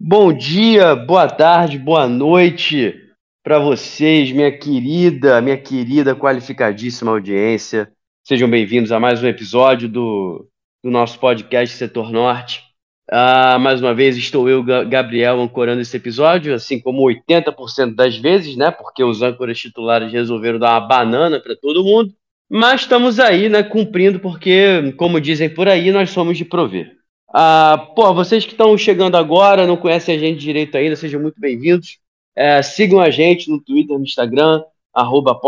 Bom dia, boa tarde, boa noite para vocês, minha querida, minha querida qualificadíssima audiência. Sejam bem-vindos a mais um episódio do, do nosso podcast Setor Norte. Ah, mais uma vez estou eu, Gabriel, ancorando esse episódio, assim como 80% das vezes, né? Porque os âncoras titulares resolveram dar uma banana para todo mundo. Mas estamos aí, né? Cumprindo, porque, como dizem por aí, nós somos de prover. Ah, pô, vocês que estão chegando agora, não conhecem a gente direito ainda, sejam muito bem-vindos. É, sigam a gente no Twitter, no Instagram, arroba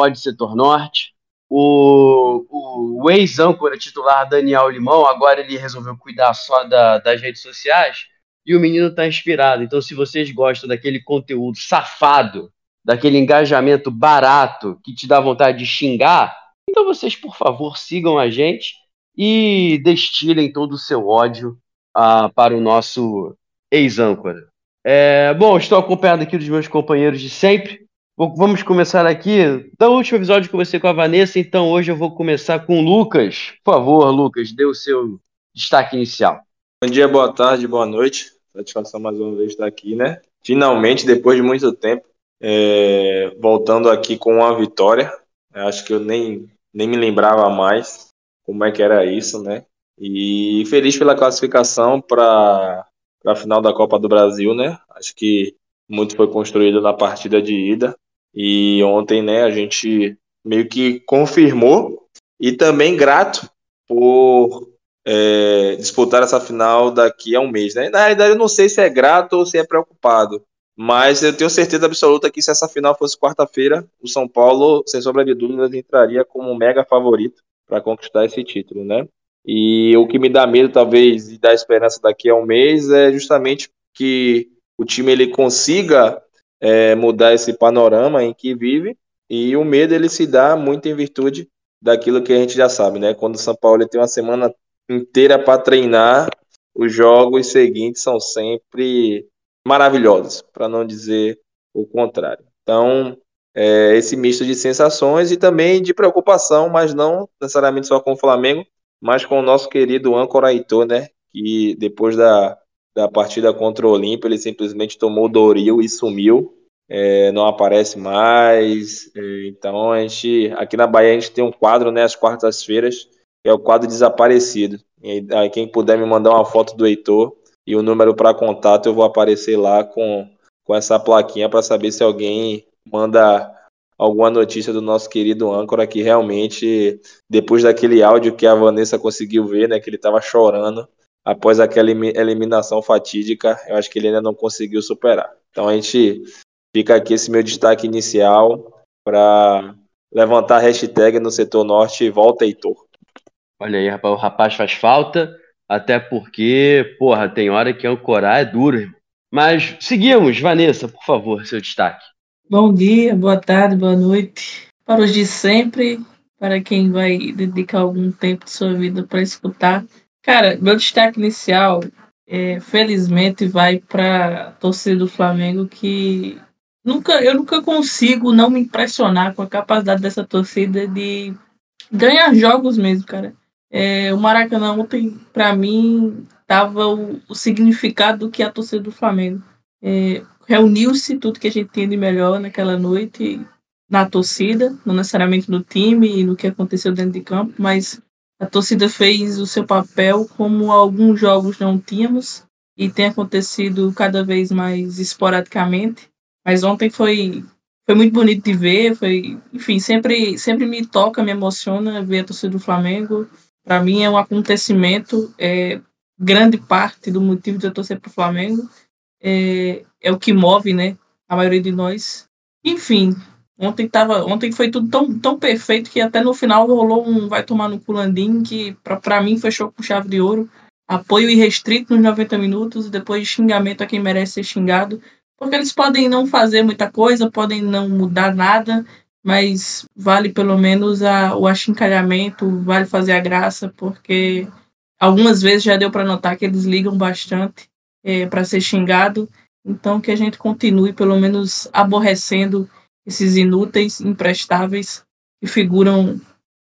Norte. O, o, ex-âncora titular Daniel Limão, agora ele resolveu cuidar só da, das redes sociais e o menino está inspirado. Então, se vocês gostam daquele conteúdo safado, daquele engajamento barato que te dá vontade de xingar, então vocês, por favor, sigam a gente e destilem todo o seu ódio uh, para o nosso ex-âncora. É, bom, estou acompanhado aqui dos meus companheiros de sempre. Vamos começar aqui. Da último episódio que comecei com a Vanessa, então hoje eu vou começar com o Lucas. Por favor, Lucas, dê o seu destaque inicial. Bom dia, boa tarde, boa noite. Satisfação mais uma vez estar aqui, né? Finalmente, depois de muito tempo, é, voltando aqui com uma vitória. Acho que eu nem, nem me lembrava mais como é que era isso, né? E feliz pela classificação para a final da Copa do Brasil, né? Acho que muito foi construído na partida de ida e ontem, né, a gente meio que confirmou e também grato por é, disputar essa final daqui a um mês, né? Na realidade, eu não sei se é grato ou se é preocupado, mas eu tenho certeza absoluta que se essa final fosse quarta-feira, o São Paulo, sem sombra de dúvidas, entraria como um mega favorito para conquistar esse título, né? E o que me dá medo, talvez, e dá esperança daqui a um mês, é justamente que o time ele consiga é, mudar esse panorama em que vive. E o medo ele se dá muito em virtude daquilo que a gente já sabe, né? Quando o São Paulo tem uma semana inteira para treinar, os jogos seguintes são sempre maravilhosos, para não dizer o contrário. Então, é, esse misto de sensações e também de preocupação, mas não necessariamente só com o Flamengo, mas com o nosso querido âncora Heitor, né? Que depois da, da partida contra o Olímpio, ele simplesmente tomou o Doril e sumiu. É, não aparece mais. É, então a gente aqui na Bahia a gente tem um quadro, né? Às quartas-feiras, que é o quadro desaparecido. E aí, quem puder me mandar uma foto do Heitor e o número para contato, eu vou aparecer lá com, com essa plaquinha para saber se alguém manda alguma notícia do nosso querido âncora que realmente, depois daquele áudio que a Vanessa conseguiu ver, né, que ele estava chorando após aquela eliminação fatídica, eu acho que ele ainda não conseguiu superar. Então a gente fica aqui esse meu destaque inicial para levantar a hashtag no setor norte volta Heitor. Olha aí, rapaz, o rapaz faz falta, até porque, porra, tem hora que ancorar é duro. Mas seguimos, Vanessa, por favor, seu destaque. Bom dia, boa tarde, boa noite. Para os de sempre, para quem vai dedicar algum tempo de sua vida para escutar. Cara, meu destaque inicial, é, felizmente, vai para torcida do Flamengo, que nunca, eu nunca consigo não me impressionar com a capacidade dessa torcida de ganhar jogos mesmo, cara. É, o Maracanã ontem, para mim, tava o, o significado do que é a torcida do Flamengo. É, reuniu-se tudo que a gente tinha de melhor naquela noite na torcida, não necessariamente no time e no que aconteceu dentro de campo, mas a torcida fez o seu papel como alguns jogos não tínhamos e tem acontecido cada vez mais esporadicamente. Mas ontem foi foi muito bonito de ver, foi, enfim, sempre sempre me toca, me emociona ver a torcida do Flamengo. Para mim é um acontecimento, é grande parte do motivo de eu torcer para o Flamengo é, é o que move, né? A maioria de nós. Enfim, ontem tava, ontem foi tudo tão, tão perfeito que até no final rolou um vai tomar no culandim que para mim fechou com chave de ouro. Apoio irrestrito nos 90 minutos e depois xingamento a quem merece ser xingado. porque eles podem não fazer muita coisa, podem não mudar nada, mas vale pelo menos a, o achincalhamento, vale fazer a graça, porque algumas vezes já deu para notar que eles ligam bastante é, para ser xingado. Então, que a gente continue, pelo menos, aborrecendo esses inúteis, imprestáveis, que figuram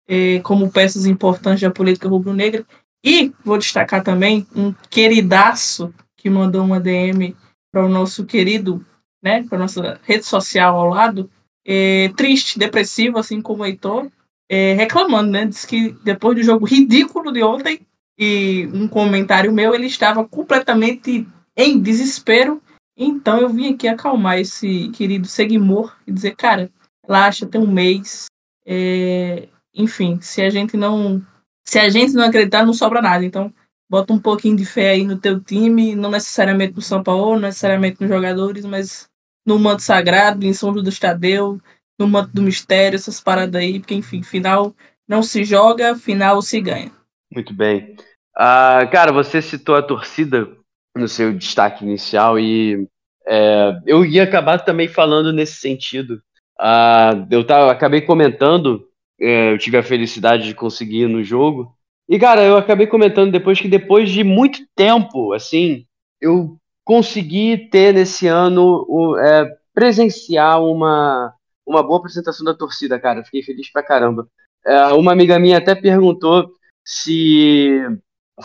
é, como peças importantes da política rubro-negra. E vou destacar também um queridaço que mandou uma DM para o nosso querido, né, para nossa rede social ao lado, é, triste, depressivo, assim como o Heitor, é, reclamando, né? Diz que depois do jogo ridículo de ontem e um comentário meu, ele estava completamente em desespero. Então eu vim aqui acalmar esse querido Seguimor e dizer, cara, relaxa, tem um mês. É, enfim, se a gente não. Se a gente não acreditar, não sobra nada. Então, bota um pouquinho de fé aí no teu time, não necessariamente no São Paulo, não necessariamente nos jogadores, mas no manto sagrado, em São Judas Tadeu, no manto do mistério, essas paradas aí, porque, enfim, final não se joga, final se ganha. Muito bem. Uh, cara, você citou a torcida no seu destaque inicial e é, eu ia acabar também falando nesse sentido. Uh, eu tava, acabei comentando, é, eu tive a felicidade de conseguir ir no jogo. E, cara, eu acabei comentando depois que depois de muito tempo, assim, eu consegui ter nesse ano o, é, presenciar uma, uma boa apresentação da torcida, cara. Fiquei feliz pra caramba. É, uma amiga minha até perguntou se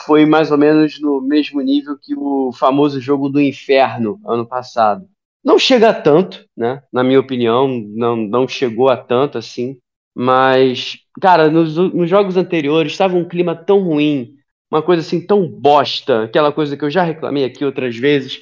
foi mais ou menos no mesmo nível que o famoso jogo do inferno ano passado. Não chega a tanto, né? Na minha opinião, não, não chegou a tanto assim. Mas, cara, nos, nos jogos anteriores estava um clima tão ruim, uma coisa assim tão bosta, aquela coisa que eu já reclamei aqui outras vezes,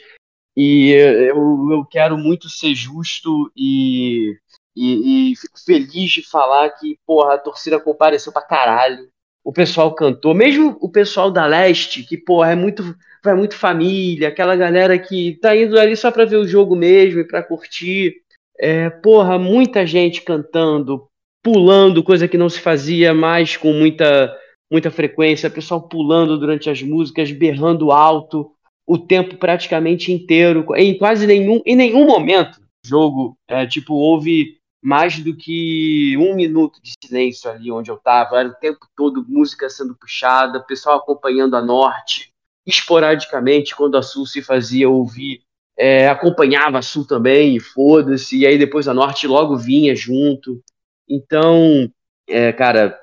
e eu, eu quero muito ser justo e, e, e, fico feliz de falar que, porra, a torcida compareceu pra caralho. O pessoal cantou, mesmo o pessoal da Leste, que, porra, é muito, vai muito família, aquela galera que tá indo ali só pra ver o jogo mesmo e pra curtir. É, porra, muita gente cantando, pulando, coisa que não se fazia mais com muita muita frequência, pessoal pulando durante as músicas, berrando alto o tempo praticamente inteiro, em quase nenhum, em nenhum momento jogo, é, tipo, houve mais do que um minuto de silêncio ali onde eu estava, era o tempo todo música sendo puxada, pessoal acompanhando a Norte, esporadicamente, quando a Sul se fazia ouvir, é, acompanhava a Sul também, foda-se, e aí depois a Norte logo vinha junto. Então, é, cara,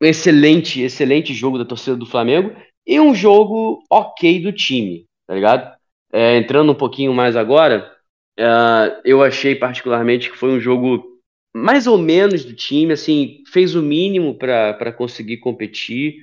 excelente, excelente jogo da torcida do Flamengo e um jogo ok do time, tá ligado? É, entrando um pouquinho mais agora, é, eu achei particularmente que foi um jogo mais ou menos do time, assim, fez o mínimo para conseguir competir.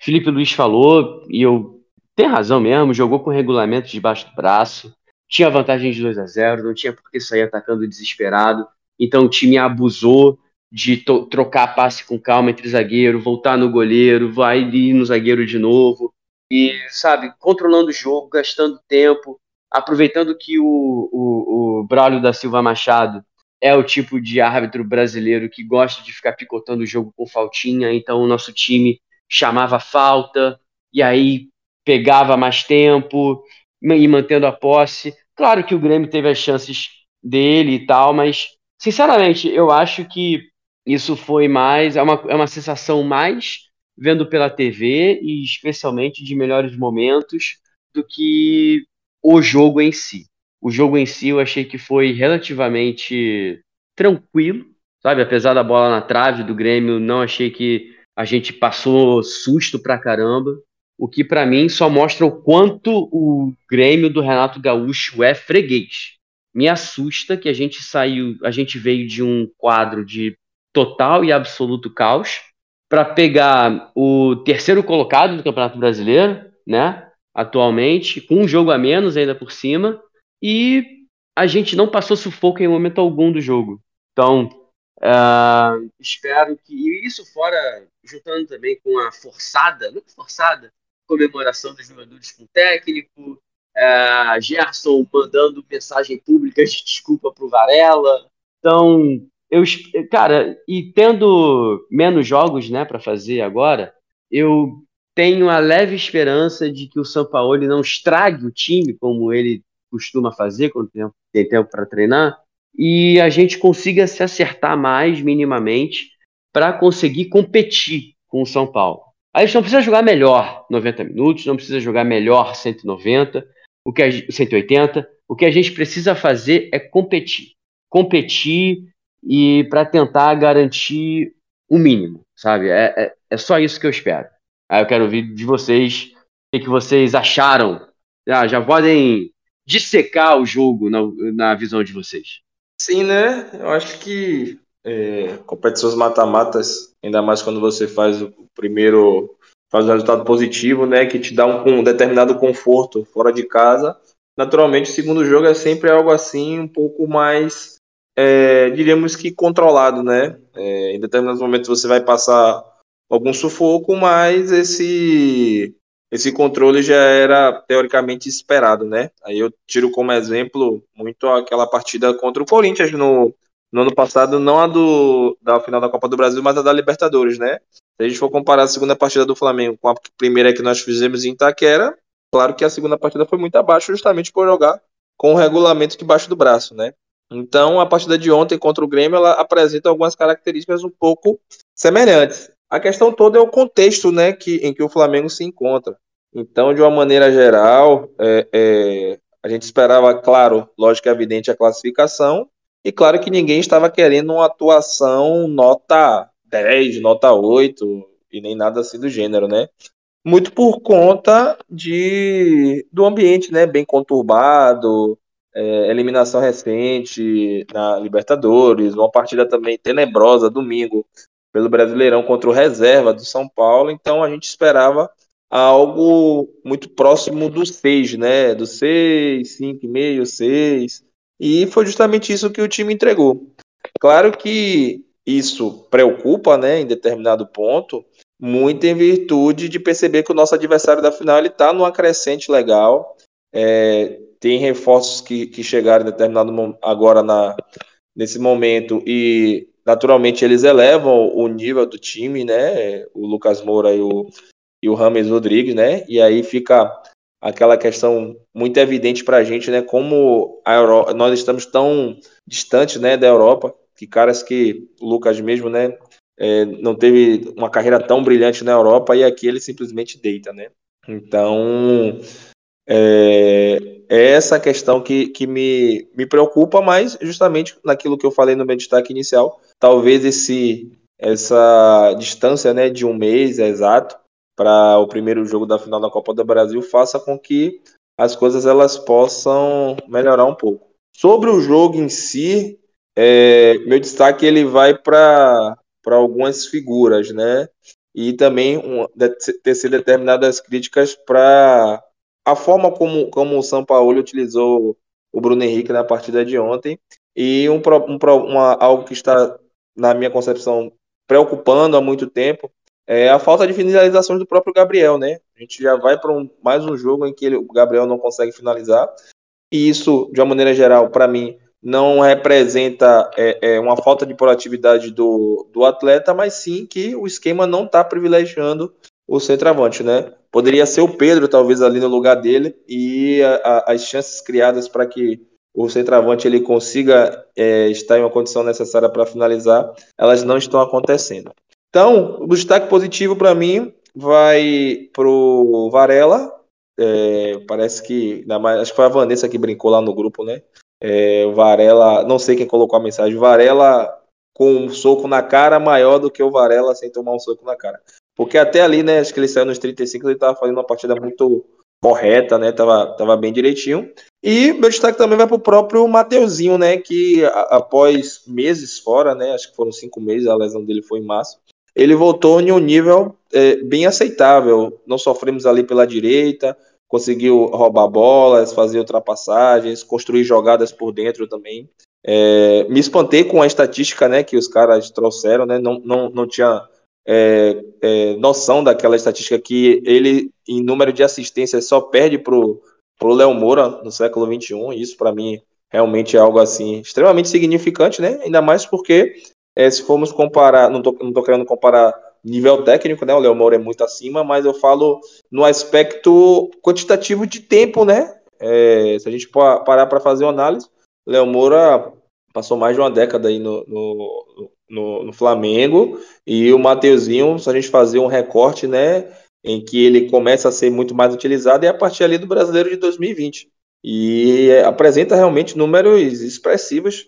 Felipe Luiz falou, e eu tem razão mesmo, jogou com regulamento debaixo do braço, tinha vantagem de 2 a 0 não tinha por que sair atacando desesperado, então o time abusou, de trocar passe com calma entre zagueiro, voltar no goleiro, vai ir no zagueiro de novo, e, sabe, controlando o jogo, gastando tempo, aproveitando que o, o, o Braulio da Silva Machado é o tipo de árbitro brasileiro que gosta de ficar picotando o jogo com faltinha, então o nosso time chamava falta, e aí pegava mais tempo, e mantendo a posse. Claro que o Grêmio teve as chances dele e tal, mas, sinceramente, eu acho que isso foi mais, é uma, é uma sensação mais vendo pela TV e especialmente de melhores momentos do que o jogo em si. O jogo em si eu achei que foi relativamente tranquilo, sabe? Apesar da bola na trave do Grêmio, não achei que a gente passou susto pra caramba. O que para mim só mostra o quanto o Grêmio do Renato Gaúcho é freguês. Me assusta que a gente saiu, a gente veio de um quadro de total e absoluto caos para pegar o terceiro colocado do Campeonato Brasileiro, né? Atualmente, com um jogo a menos ainda por cima, e a gente não passou sufoco em momento algum do jogo. Então, uh, espero que. E isso fora, juntando também com a forçada, não forçada, comemoração dos jogadores com o técnico, uh, Gerson mandando mensagem pública de desculpa para o Varela. Então, eu, cara, e tendo menos jogos, né, para fazer agora, eu tenho a leve esperança de que o São Paulo não estrague o time como ele costuma fazer quando tem tempo para treinar, e a gente consiga se acertar mais minimamente para conseguir competir com o São Paulo. A gente não precisa jogar melhor 90 minutos, não precisa jogar melhor 190, o que a, 180. O que a gente precisa fazer é competir. Competir e para tentar garantir o mínimo, sabe? É, é, é, só isso que eu espero. Aí eu quero ouvir de vocês o que, vocês acharam. Ah, já podem dissecar o jogo na, na visão de vocês. Sim, né? Eu acho que é, competições mata-matas, ainda mais quando você faz o primeiro, faz um resultado positivo, né? Que te dá um, um determinado conforto fora de casa. Naturalmente, o segundo jogo é sempre algo assim, um pouco mais, é, diríamos que controlado, né? É, em determinados momentos você vai passar algum sufoco, mas esse esse controle já era teoricamente esperado, né? Aí eu tiro como exemplo muito aquela partida contra o Corinthians no, no ano passado, não a do, da final da Copa do Brasil, mas a da Libertadores, né? Se a gente for comparar a segunda partida do Flamengo com a primeira que nós fizemos em Itaquera, claro que a segunda partida foi muito abaixo, justamente por jogar com o regulamento debaixo do braço, né? Então, a partida de ontem contra o Grêmio, ela apresenta algumas características um pouco semelhantes. A questão toda é o contexto, né, que, em que o Flamengo se encontra. Então, de uma maneira geral, é, é, a gente esperava, claro, lógico e evidente, a classificação, e claro que ninguém estava querendo uma atuação nota 10, nota 8, e nem nada assim do gênero, né? Muito por conta de, do ambiente, né, bem conturbado, é, eliminação recente na Libertadores, uma partida também tenebrosa domingo pelo Brasileirão contra o reserva do São Paulo, então a gente esperava algo muito próximo do 6, né? Do 6, 5,5, 6. E foi justamente isso que o time entregou. Claro que isso preocupa, né, em determinado ponto, muito em virtude de perceber que o nosso adversário da final está numa crescente legal. É, tem reforços que, que chegaram em determinado agora na, nesse momento e naturalmente eles elevam o nível do time, né? O Lucas Moura e o e o Rames Rodrigues, né? E aí fica aquela questão muito evidente para a gente, né? Como a nós estamos tão distantes, né, da Europa, que caras que o Lucas mesmo, né, é, não teve uma carreira tão brilhante na Europa e aqui ele simplesmente deita, né? Então é, é essa questão que, que me, me preocupa, mas justamente naquilo que eu falei no meu destaque inicial, talvez esse essa distância, né, de um mês exato para o primeiro jogo da final da Copa do Brasil faça com que as coisas elas possam melhorar um pouco. Sobre o jogo em si, é, meu destaque ele vai para algumas figuras, né? E também um, tecer determinadas críticas para a forma como, como o São Paulo utilizou o Bruno Henrique na partida de ontem e um, um, uma, algo que está, na minha concepção, preocupando há muito tempo, é a falta de finalizações do próprio Gabriel, né? A gente já vai para um, mais um jogo em que ele, o Gabriel não consegue finalizar. E isso, de uma maneira geral, para mim, não representa é, é, uma falta de proatividade do, do atleta, mas sim que o esquema não está privilegiando o centroavante, né? Poderia ser o Pedro, talvez, ali no lugar dele, e a, a, as chances criadas para que o centroavante ele consiga é, estar em uma condição necessária para finalizar, elas não estão acontecendo. Então, o destaque positivo para mim vai pro Varela. É, parece que, acho que foi a Vanessa que brincou lá no grupo, né? É, Varela, não sei quem colocou a mensagem, Varela com um soco na cara maior do que o Varela sem tomar um soco na cara. Porque até ali, né, acho que ele saiu nos 35, ele estava fazendo uma partida muito correta, né, tava, tava bem direitinho. E meu destaque também vai para o próprio Mateuzinho, né, que após meses fora, né, acho que foram cinco meses, a lesão dele foi em março, ele voltou em um nível é, bem aceitável. Não sofremos ali pela direita, conseguiu roubar bolas, fazer ultrapassagens, construir jogadas por dentro também. É, me espantei com a estatística né, que os caras trouxeram, né, não, não, não tinha é, é, noção daquela estatística que ele, em número de assistências, só perde para o Léo Moura no século XXI. Isso, para mim, realmente é algo assim extremamente significante, né? ainda mais porque é, se formos comparar, não tô, não querendo comparar nível técnico, né? O Léo Moura é muito acima, mas eu falo no aspecto quantitativo de tempo, né? É, se a gente parar para fazer uma análise, Léo Moura passou mais de uma década aí no, no, no, no, Flamengo e o Mateuzinho, se a gente fazer um recorte, né, em que ele começa a ser muito mais utilizado é a partir ali do Brasileiro de 2020 e apresenta realmente números expressivos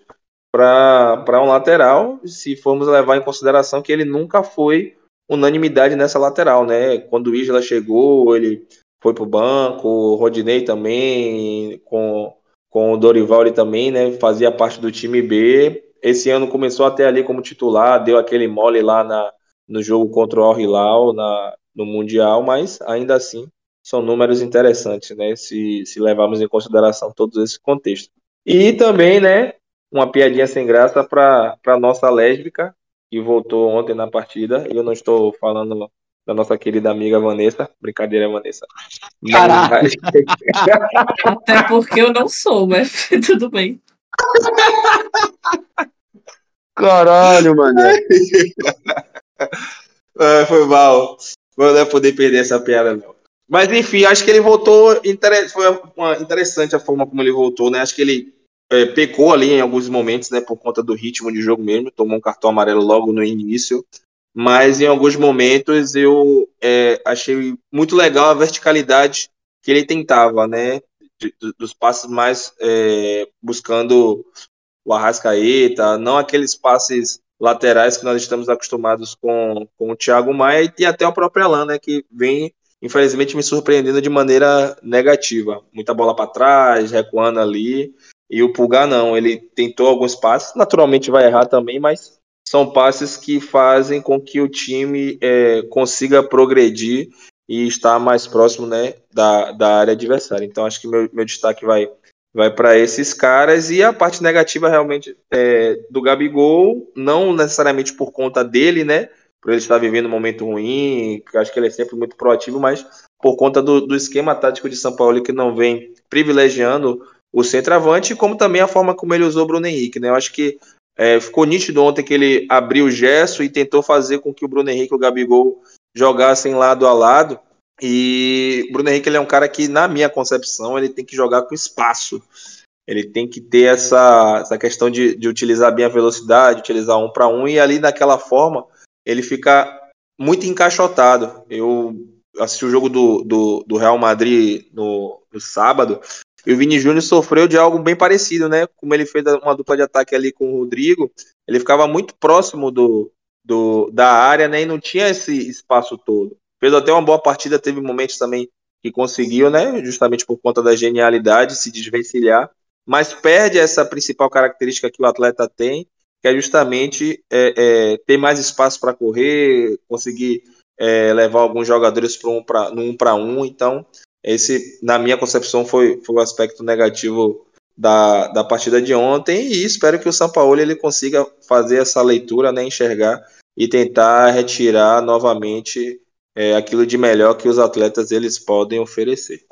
para um lateral, se formos levar em consideração que ele nunca foi unanimidade nessa lateral, né? Quando o Isla chegou, ele foi para o banco, o Rodinei também, com, com o Dorival ele também, né? Fazia parte do time B. Esse ano começou até ali como titular, deu aquele mole lá na, no jogo contra o Al Hilal na, no Mundial, mas ainda assim são números interessantes, né? Se, se levarmos em consideração todos esses contextos. E também, né? Uma piadinha sem graça para a nossa lésbica, que voltou ontem na partida. E eu não estou falando da nossa querida amiga Vanessa. Brincadeira, Vanessa. Mas... Até porque eu não sou, mas tudo bem. Caralho, mano. é, foi mal. Não vai poder perder essa piada, não. Mas enfim, acho que ele voltou. Foi uma, interessante a forma como ele voltou, né? Acho que ele é, pecou ali em alguns momentos, né? Por conta do ritmo de jogo mesmo. Tomou um cartão amarelo logo no início mas em alguns momentos eu é, achei muito legal a verticalidade que ele tentava, né? Dos passes mais é, buscando o Arrascaeta, não aqueles passes laterais que nós estamos acostumados com, com o Thiago Maia e até o próprio Alan, né? Que vem, infelizmente, me surpreendendo de maneira negativa. Muita bola para trás, recuando ali. E o Pulgar não, ele tentou alguns passes, naturalmente vai errar também, mas são passes que fazem com que o time é, consiga progredir e estar mais próximo né, da, da área adversária. Então, acho que meu, meu destaque vai, vai para esses caras. E a parte negativa, realmente, é, do Gabigol, não necessariamente por conta dele, né? Por ele estar vivendo um momento ruim, acho que ele é sempre muito proativo, mas por conta do, do esquema tático de São Paulo que não vem privilegiando o centroavante, como também a forma como ele usou o Bruno Henrique, né? Eu acho que é, ficou nítido ontem que ele abriu o gesso e tentou fazer com que o Bruno Henrique e o Gabigol jogassem lado a lado. E o Bruno Henrique ele é um cara que, na minha concepção, ele tem que jogar com espaço. Ele tem que ter essa, essa questão de, de utilizar bem a velocidade, utilizar um para um, e ali daquela forma ele fica muito encaixotado. Eu assisti o jogo do, do, do Real Madrid no, no sábado e o Vini Júnior sofreu de algo bem parecido, né? Como ele fez uma dupla de ataque ali com o Rodrigo, ele ficava muito próximo do, do, da área, né? E não tinha esse espaço todo. Fez até uma boa partida, teve momentos também que conseguiu, né? Justamente por conta da genialidade, se desvencilhar. Mas perde essa principal característica que o atleta tem, que é justamente é, é, ter mais espaço para correr, conseguir é, levar alguns jogadores para um para um um. Então esse, na minha concepção, foi, foi o aspecto negativo da, da partida de ontem e espero que o São Paulo ele consiga fazer essa leitura, né, enxergar e tentar retirar novamente é, aquilo de melhor que os atletas eles podem oferecer.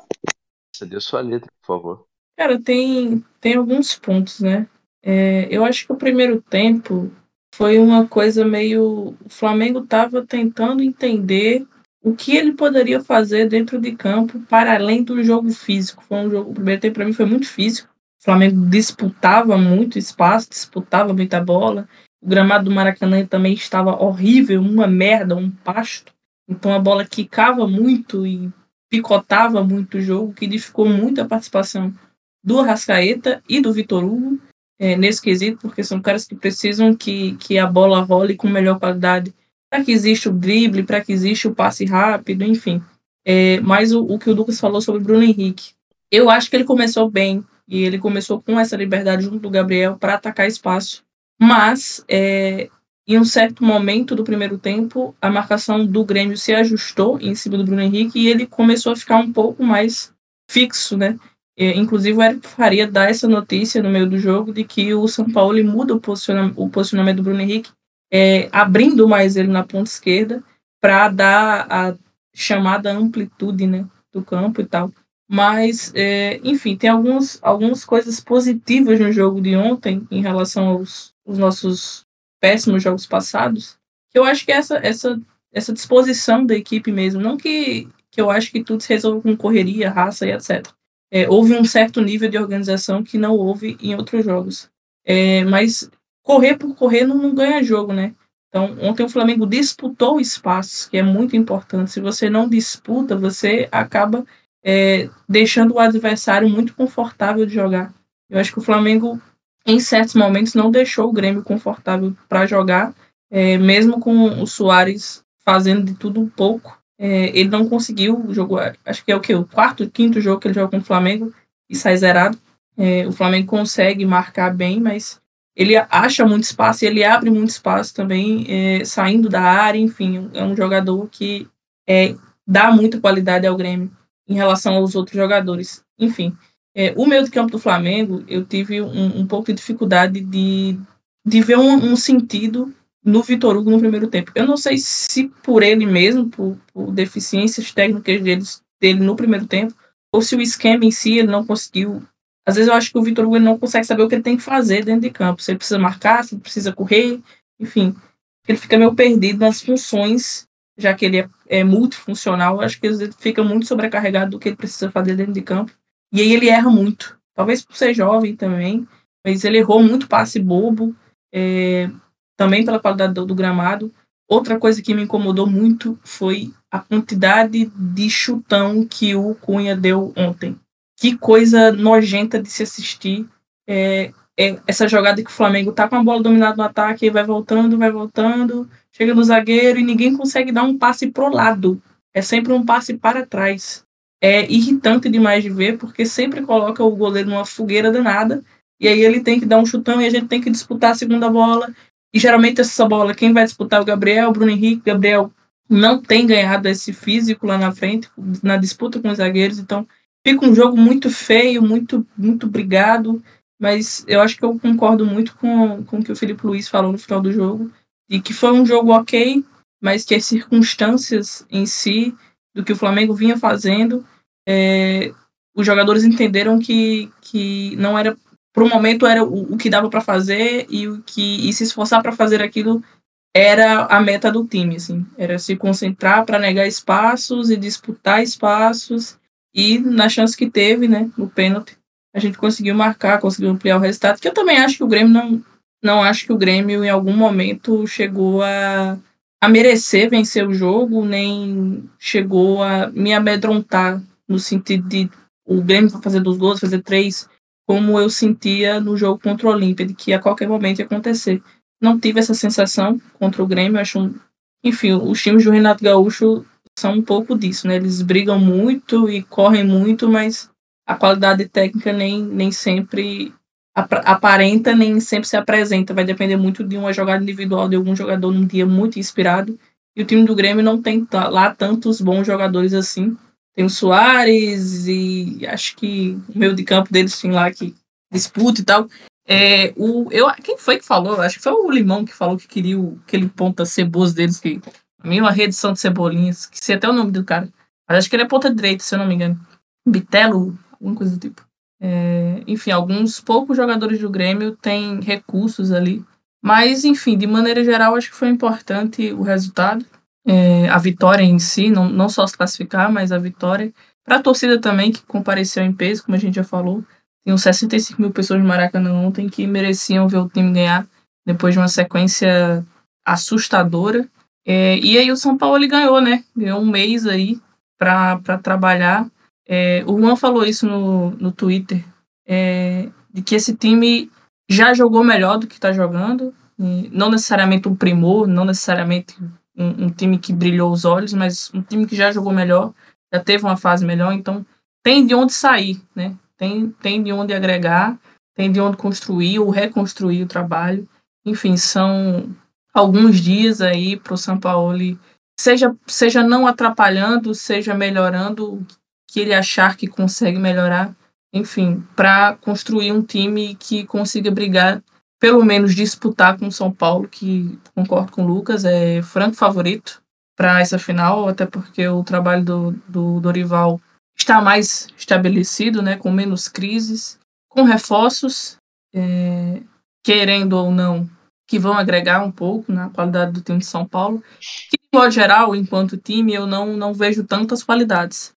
Você deu sua letra, por favor. Cara, tem, tem alguns pontos, né? É, eu acho que o primeiro tempo foi uma coisa meio. O Flamengo estava tentando entender o que ele poderia fazer dentro de campo para além do jogo físico. Foi um jogo, o primeiro tempo para mim foi muito físico. O Flamengo disputava muito espaço, disputava muita bola. O gramado do Maracanã também estava horrível, uma merda, um pasto. Então a bola quicava muito e picotava muito o jogo, que dificultou muito a participação do Arrascaeta e do Vitor Hugo é, nesse quesito, porque são caras que precisam que, que a bola role com melhor qualidade para que exista o drible, para que exista o passe rápido, enfim. É, mas o, o, que o Lucas falou sobre o Bruno Henrique, eu acho que ele começou bem e ele começou com essa liberdade junto do Gabriel para atacar espaço. Mas é, em um certo momento do primeiro tempo, a marcação do Grêmio se ajustou em cima do Bruno Henrique e ele começou a ficar um pouco mais fixo, né? É, inclusive o Eric Faria dá essa notícia no meio do jogo de que o São Paulo muda o, o posicionamento do Bruno Henrique é, abrindo mais ele na ponta esquerda para dar a chamada amplitude né, do campo e tal. Mas, é, enfim, tem algumas, algumas coisas positivas no jogo de ontem em relação aos, aos nossos péssimos jogos passados. Que eu acho que é essa, essa, essa disposição da equipe mesmo. Não que, que eu acho que tudo se resolve com correria, raça e etc. é, houve um certo nível de organização que não houve em outros jogos. É, mas correr por correr não, não ganha jogo, né? Então, ontem o Flamengo disputou espaços, que é muito importante. Se você não disputa, você acaba é, deixando o adversário muito confortável de jogar. Eu acho que o Flamengo, em certos momentos, não deixou o Grêmio confortável para jogar, é, mesmo com o Soares fazendo de tudo um pouco. É, ele não conseguiu jogar, acho que é o que? O quarto, quinto jogo que ele joga com o Flamengo e sai zerado. É, o Flamengo consegue marcar bem, mas ele acha muito espaço e ele abre muito espaço também, é, saindo da área, enfim, é um jogador que é, dá muita qualidade ao Grêmio em relação aos outros jogadores. Enfim, é, o meio de campo do Flamengo, eu tive um, um pouco de dificuldade de, de ver um, um, sentido no Vitor Hugo no primeiro tempo. Eu não sei se por ele mesmo, por, por deficiências técnicas deles, dele no primeiro tempo, ou se o esquema em si ele não conseguiu às vezes eu acho que o Vitor Hugo não consegue saber o que ele tem que fazer dentro de campo. Se ele precisa marcar, se ele precisa correr, enfim. Ele fica meio perdido nas funções, já que ele é, é multifuncional. Acho que ele fica muito sobrecarregado do que ele precisa fazer dentro de campo. E aí ele erra muito. Talvez por ser jovem também, mas ele errou muito passe bobo, é, também pela qualidade do, do gramado. Outra coisa que me incomodou muito foi a quantidade de chutão que o Cunha deu ontem que coisa nojenta de se assistir. É, é essa jogada que o Flamengo tá com a bola dominada no ataque, vai voltando, vai voltando, chega no zagueiro e ninguém consegue dar um passe pro lado. É sempre um passe para trás. É irritante demais de ver, porque sempre coloca o goleiro numa fogueira danada, e aí ele tem que dar um chutão e a gente tem que disputar a segunda bola. E geralmente essa bola, quem vai disputar é o Gabriel, o Bruno Henrique, Gabriel não tem ganhado esse físico lá na frente, na disputa com os zagueiros, então Fica um jogo muito feio, muito, muito brigado, mas eu acho que eu concordo muito com, com o que o Felipe Luiz falou no final do jogo, e que foi um jogo ok, mas que as circunstâncias em si, do que o Flamengo vinha fazendo, é, os jogadores entenderam que, que não era para o momento era o, o que dava para fazer e o que e se esforçar para fazer aquilo era a meta do time assim. Era se concentrar para negar espaços e disputar espaços e na chance que teve, né, no pênalti, a gente conseguiu marcar, conseguiu ampliar o resultado, que eu também acho que o Grêmio não não acho que o Grêmio em algum momento chegou a, a merecer vencer o jogo, nem chegou a me amedrontar no sentido de o Grêmio fazer dos gols, fazer três, como eu sentia no jogo contra o Olímpia, de que a qualquer momento ia acontecer. Não tive essa sensação contra o Grêmio, acho um, enfim, os times do Renato Gaúcho são um pouco disso, né? Eles brigam muito e correm muito, mas a qualidade técnica nem, nem sempre aparenta, nem sempre se apresenta. Vai depender muito de uma jogada individual de algum jogador num dia muito inspirado. E o time do Grêmio não tem lá tantos bons jogadores assim. Tem o Soares e acho que o meio de campo deles tem lá que disputa e tal. É, o, eu, quem foi que falou? Acho que foi o Limão que falou que queria o, aquele ponta ceboso deles que uma reedição de Cebolinhas, que sei até o nome do cara. Mas acho que ele é ponta direita, se eu não me engano. Bitelo, alguma coisa do tipo. É, enfim, alguns poucos jogadores do Grêmio têm recursos ali. Mas, enfim, de maneira geral, acho que foi importante o resultado. É, a vitória em si, não, não só se classificar, mas a vitória. Para a torcida também, que compareceu em peso, como a gente já falou. Tinham 65 mil pessoas no Maracanã ontem que mereciam ver o time ganhar depois de uma sequência assustadora. É, e aí o São Paulo ele ganhou, né? Ganhou um mês aí para trabalhar. É, o Juan falou isso no, no Twitter, é, de que esse time já jogou melhor do que está jogando. Não necessariamente um primor, não necessariamente um, um, time que brilhou os olhos, mas um time que já jogou melhor, já teve uma fase melhor, então tem de onde sair, né? Tem, tem de onde agregar, tem de onde construir ou reconstruir o trabalho. Enfim, são alguns dias aí para o São Paulo, seja, seja não atrapalhando, seja melhorando o que ele achar que consegue melhorar, enfim, para construir um time que consiga brigar, pelo menos disputar com o São Paulo, que concordo com o Lucas, é franco favorito para essa final, até porque o trabalho do, do Dorival está mais estabelecido, né, com menos crises, com reforços, é, querendo ou não, que vão agregar um pouco na qualidade do time de São Paulo. Que, modo geral, enquanto time, eu não, não vejo tantas qualidades.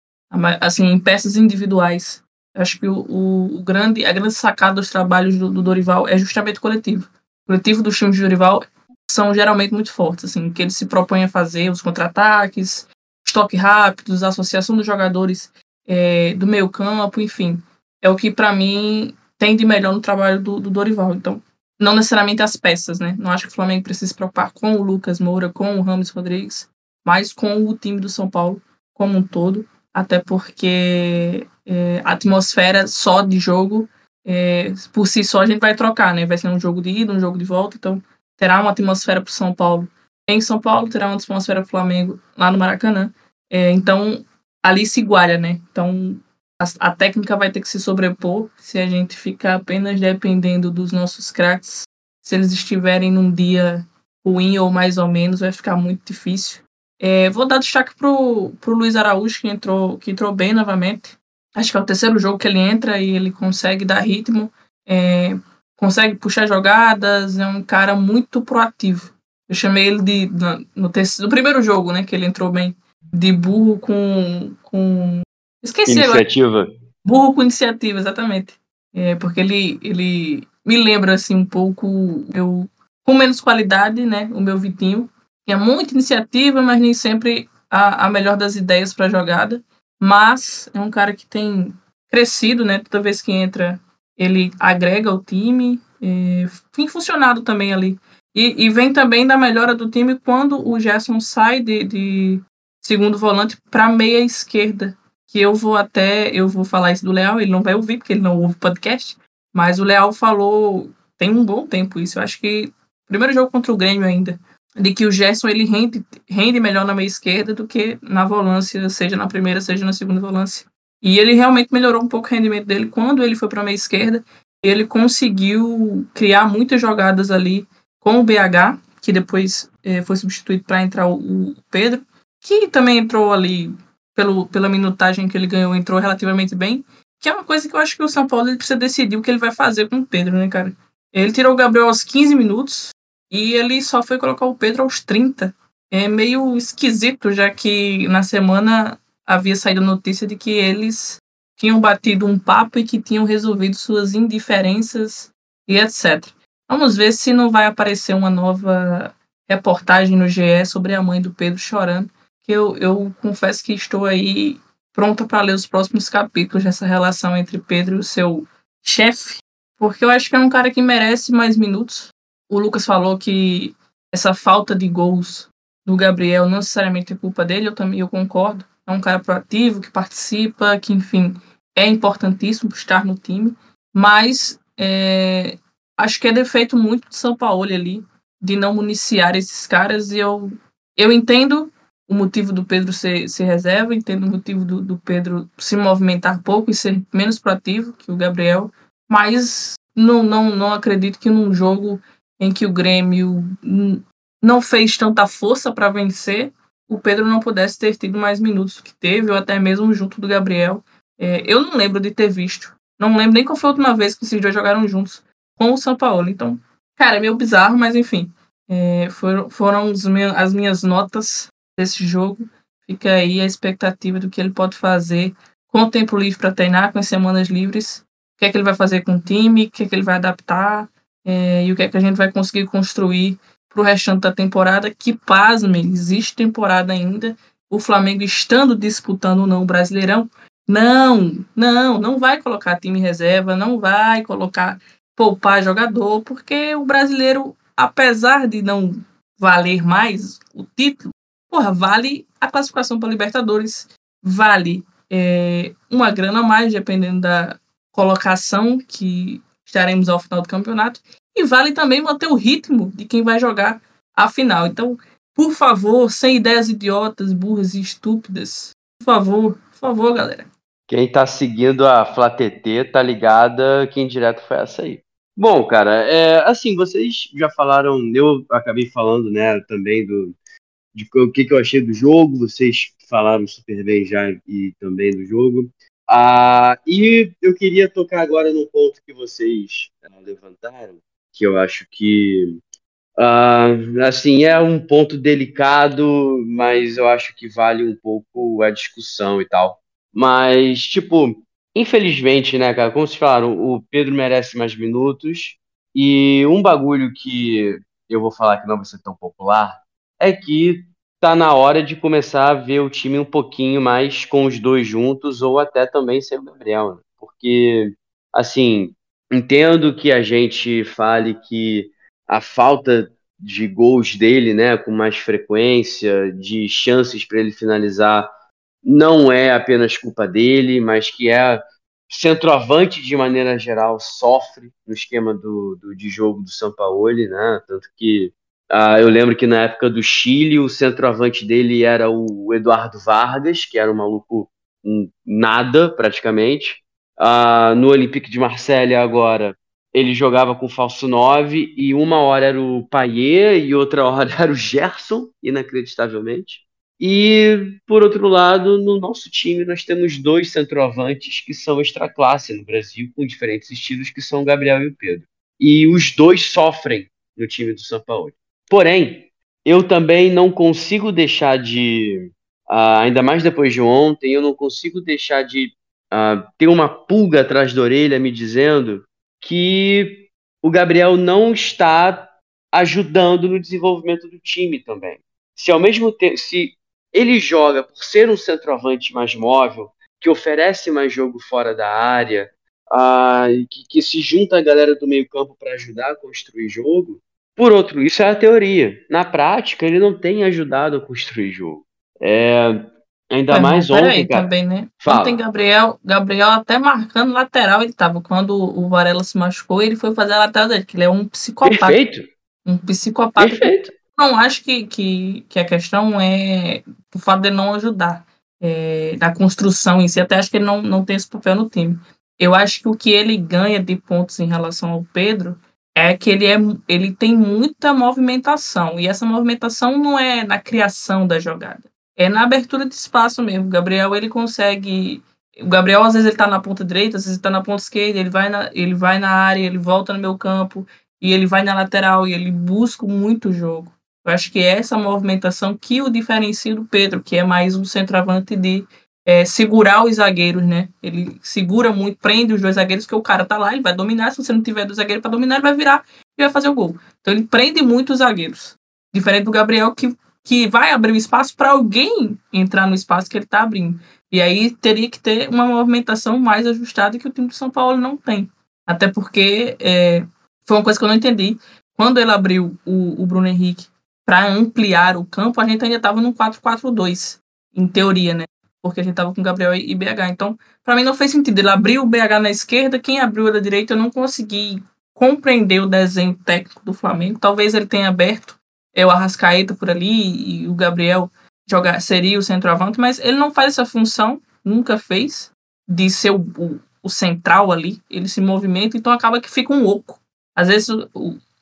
Assim, em peças individuais. acho que o, o, grande, a grande sacada dos trabalhos do, do, Dorival é justamente o coletivo. O coletivo dos times de Dorival são geralmente muito fortes, assim, que ele se propõe a fazer os contra-ataques, estoque rápidos, associação dos jogadores é, do meio campo, enfim. É o que, para mim, tem de melhor no trabalho do, do, Dorival. Então, não necessariamente as peças, né? Não acho que o Flamengo precisa se preocupar com o Lucas Moura, com o Ramos Rodrigues, mas com o time do São Paulo como um todo, até porque é, a atmosfera só de jogo, é, por si só, a gente vai trocar, né? Vai ser um jogo de ida, um jogo de volta, então terá uma atmosfera para o São Paulo em São Paulo, terá uma atmosfera para Flamengo lá no Maracanã. É, então, ali se iguala, né? Então, a, a, técnica vai ter que se sobrepor se a gente ficar apenas dependendo dos nossos craques. Se eles estiverem num dia ruim ou mais ou menos, vai ficar muito difícil. É, vou dar destaque pro, pro Luiz Araújo, que entrou, que entrou bem novamente. Acho que é o terceiro jogo que ele entra e ele consegue dar ritmo, é, consegue puxar jogadas, é um cara muito proativo. Eu chamei ele de. No, no, terceiro, no primeiro jogo, né, que ele entrou bem de burro com. com... Esqueci Iniciativa. Agora. Burro com iniciativa, exatamente. É, porque ele, ele me lembra assim um pouco eu com menos qualidade, né? O meu Vitinho. Tinha muita iniciativa, mas nem sempre a, a melhor das ideias para jogada. Mas é um cara que tem crescido, né? Toda vez que entra, ele agrega o time. É, tem funcionado também ali. E, e, vem também da melhora do time quando o Gerson sai de, de, segundo volante para meia esquerda. Que eu vou até, eu vou falar isso do Leal, ele não vai ouvir porque ele não ouve podcast, mas o Leal falou tem um bom tempo isso. Eu acho que primeiro jogo contra o Grêmio ainda, de que o Gerson ele rende, rende melhor na meia esquerda do que na volância, seja na primeira, seja na segunda volância. E ele realmente melhorou um pouco o rendimento dele quando ele foi para a meia esquerda. Ele conseguiu criar muitas jogadas ali com o BH, que depois eh, foi substituído para entrar o, o Pedro que também entrou ali pelo, pela minutagem que ele ganhou, entrou relativamente bem. Que é uma coisa que eu acho que o São Paulo precisa decidir o que ele vai fazer com o Pedro, né, cara? Ele tirou o Gabriel aos 15 minutos e ele só foi colocar o Pedro aos 30. É meio esquisito, já que na semana havia saído notícia de que eles tinham batido um papo e que tinham resolvido suas indiferenças e etc. Vamos ver se não vai aparecer uma nova reportagem no GE sobre a mãe do Pedro chorando que eu, eu confesso que estou aí pronta para ler os próximos capítulos dessa relação entre Pedro e o seu chefe, porque eu acho que é um cara que merece mais minutos. O Lucas falou que essa falta de gols do Gabriel não necessariamente é culpa dele, eu também eu concordo. É um cara proativo, que participa, que, enfim, é importantíssimo estar no time, mas é, acho que é defeito muito de São Paulo ali, de não municiar esses caras, e eu, eu entendo o motivo do Pedro ser, ser reserva, entendo o motivo do, do Pedro se movimentar pouco e ser menos proativo que o Gabriel, mas não, não, não acredito que num jogo em que o Grêmio não fez tanta força para vencer, o Pedro não pudesse ter tido mais minutos que teve, ou até mesmo junto do Gabriel. É, eu não lembro de ter visto. Não lembro nem qual foi a última vez que esses dois jogaram juntos com o São Paulo. Então, cara, é meio bizarro, mas enfim. É, foram foram as minhas notas desse jogo. Fica aí a expectativa do que ele pode fazer com o tempo livre para treinar, com as semanas livres. O que é que ele vai fazer com o time, o que é que ele vai adaptar é, e o que é que a gente vai conseguir construir para o restante da temporada. Que, pasme, existe temporada ainda. O Flamengo estando disputando ou não o Brasileirão. Não, não, não vai colocar time reserva, não vai colocar poupar jogador, porque o brasileiro, apesar de não valer mais o título, porra, vale a classificação para Libertadores, vale é, uma grana a mais, dependendo da colocação que estaremos ao final do campeonato, e vale também manter o ritmo de quem vai jogar a final. Então, por favor, sem ideias idiotas, burras e estúpidas, por favor, por favor, galera. Quem tá seguindo a FlaTT tá ligada que direto foi essa aí. Bom, cara, é, assim, vocês já falaram, eu acabei falando, né, também do, de o que, que eu achei do jogo, vocês falaram super bem já e também do jogo. Ah, e eu queria tocar agora num ponto que vocês ah, levantaram, que eu acho que ah, assim é um ponto delicado, mas eu acho que vale um pouco a discussão e tal. Mas tipo, infelizmente, né, cara, como vocês falaram, o Pedro merece mais minutos. E um bagulho que eu vou falar que não vai ser tão popular é que tá na hora de começar a ver o time um pouquinho mais com os dois juntos, ou até também sem o Gabriel. Né? Porque, assim, entendo que a gente fale que a falta de gols dele, né, com mais frequência, de chances para ele finalizar, não é apenas culpa dele, mas que é centroavante de maneira geral sofre no esquema do, do de jogo do Sampaoli, né? Tanto que uh, eu lembro que na época do Chile o centroavante dele era o Eduardo Vargas, que era um maluco nada praticamente. Uh, no Olympique de Marselha agora ele jogava com falso 9 e uma hora era o Payet e outra hora era o Gerson, inacreditavelmente. E, por outro lado, no nosso time nós temos dois centroavantes que são extra classe no Brasil, com diferentes estilos, que são o Gabriel e o Pedro. E os dois sofrem no time do São Paulo. Porém, eu também não consigo deixar de, uh, ainda mais depois de ontem, eu não consigo deixar de uh, ter uma pulga atrás da orelha me dizendo que o Gabriel não está ajudando no desenvolvimento do time também. Se ao mesmo tempo, se ele joga por ser um centroavante mais móvel, que oferece mais jogo fora da área, uh, que, que, se junta a galera do meio-campo para ajudar a construir jogo. Por outro, isso é a teoria. Na prática, ele não tem ajudado a construir jogo. É, ainda Mas, mais ontem. Peraí, cara. também, né? Fala. Ontem, Gabriel, Gabriel até marcando lateral, ele tava. Quando o Varela se machucou, ele foi fazer a lateral dele, que ele é um psicopata. Perfeito. Um psicopata. Perfeito. Não, acho que, que, que a questão é o fato de não ajudar é, na construção em si. Até acho que ele não, não tem esse papel no time. Eu acho que o que ele ganha de pontos em relação ao Pedro é que ele, é, ele tem muita movimentação. E essa movimentação não é na criação da jogada. É na abertura de espaço mesmo. O Gabriel, ele consegue... O Gabriel, às vezes, ele tá na ponta direita, às vezes ele tá na ponta esquerda, ele vai na, ele vai na área, ele volta no meu campo, e ele vai na lateral, e ele busca muito o jogo. Eu acho que é essa movimentação que o diferencia do Pedro, que é mais um centroavante de é, segurar os zagueiros, né? Ele segura muito, prende os dois zagueiros, que o cara tá lá, ele vai dominar. Se você não tiver do zagueiro para dominar, ele vai virar e vai fazer o gol. Então ele prende muito os zagueiros. Diferente do Gabriel, que, que vai abrir o espaço para alguém entrar no espaço que ele tá abrindo. E aí teria que ter uma movimentação mais ajustada que o time do São Paulo não tem. Até porque é, foi uma coisa que eu não entendi. Quando ele abriu o, o Bruno Henrique para ampliar o campo, a gente ainda estava no 4-4-2, em teoria, né? Porque a gente estava com Gabriel e BH. Então, para mim não fez sentido. Ele abriu o BH na esquerda, quem abriu da direita, eu não consegui compreender o desenho técnico do Flamengo. Talvez ele tenha aberto é, o Arrascaeta por ali e o Gabriel jogar, seria o centroavante, mas ele não faz essa função, nunca fez, de ser o, o, o central ali. Ele se movimenta, então acaba que fica um oco. Às vezes o,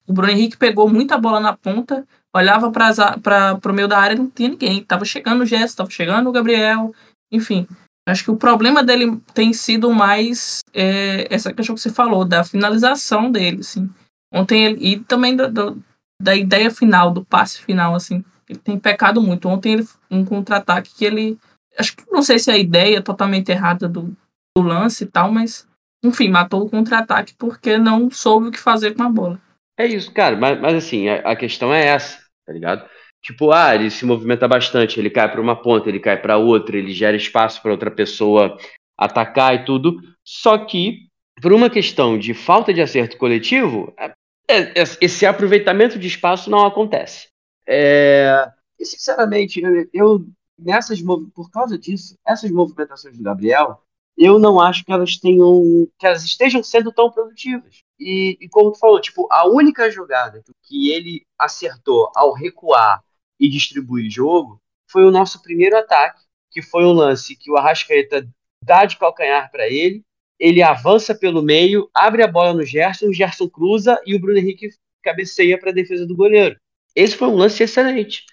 o Bruno Henrique pegou muita bola na ponta, olhava para o meio da área e não tinha ninguém. Tava chegando o Gesto, tava chegando o Gabriel, enfim. Acho que o problema dele tem sido mais é, essa questão que você falou, da finalização dele, assim. Ontem ele, e também do, do, da ideia final, do passe final, assim. Ele tem pecado muito. Ontem ele um contra-ataque que ele. Acho que não sei se é a ideia totalmente errada do, do lance e tal, mas enfim, matou o contra-ataque porque não soube o que fazer com a bola. É isso, cara, mas, mas assim, a, a questão é essa tá ligado? Tipo, ah, ele se movimenta bastante, ele cai para uma ponta, ele cai para outra, ele gera espaço para outra pessoa atacar e tudo. Só que, por uma questão de falta de acerto coletivo, é, é, esse aproveitamento de espaço não acontece. É, e, sinceramente, eu nessas por causa disso, essas movimentações do Gabriel, eu não acho que elas tenham que elas estejam sendo tão produtivas. E, e, como tu falou, tipo, a única jogada que ele acertou ao recuar e distribuir jogo foi o nosso primeiro ataque, que foi um lance que o Arrascaeta dá de calcanhar para ele, ele avança pelo meio, abre a bola no Gerson, o Gerson cruza e o Bruno Henrique cabeceia para a defesa do goleiro. Esse foi um lance excelente.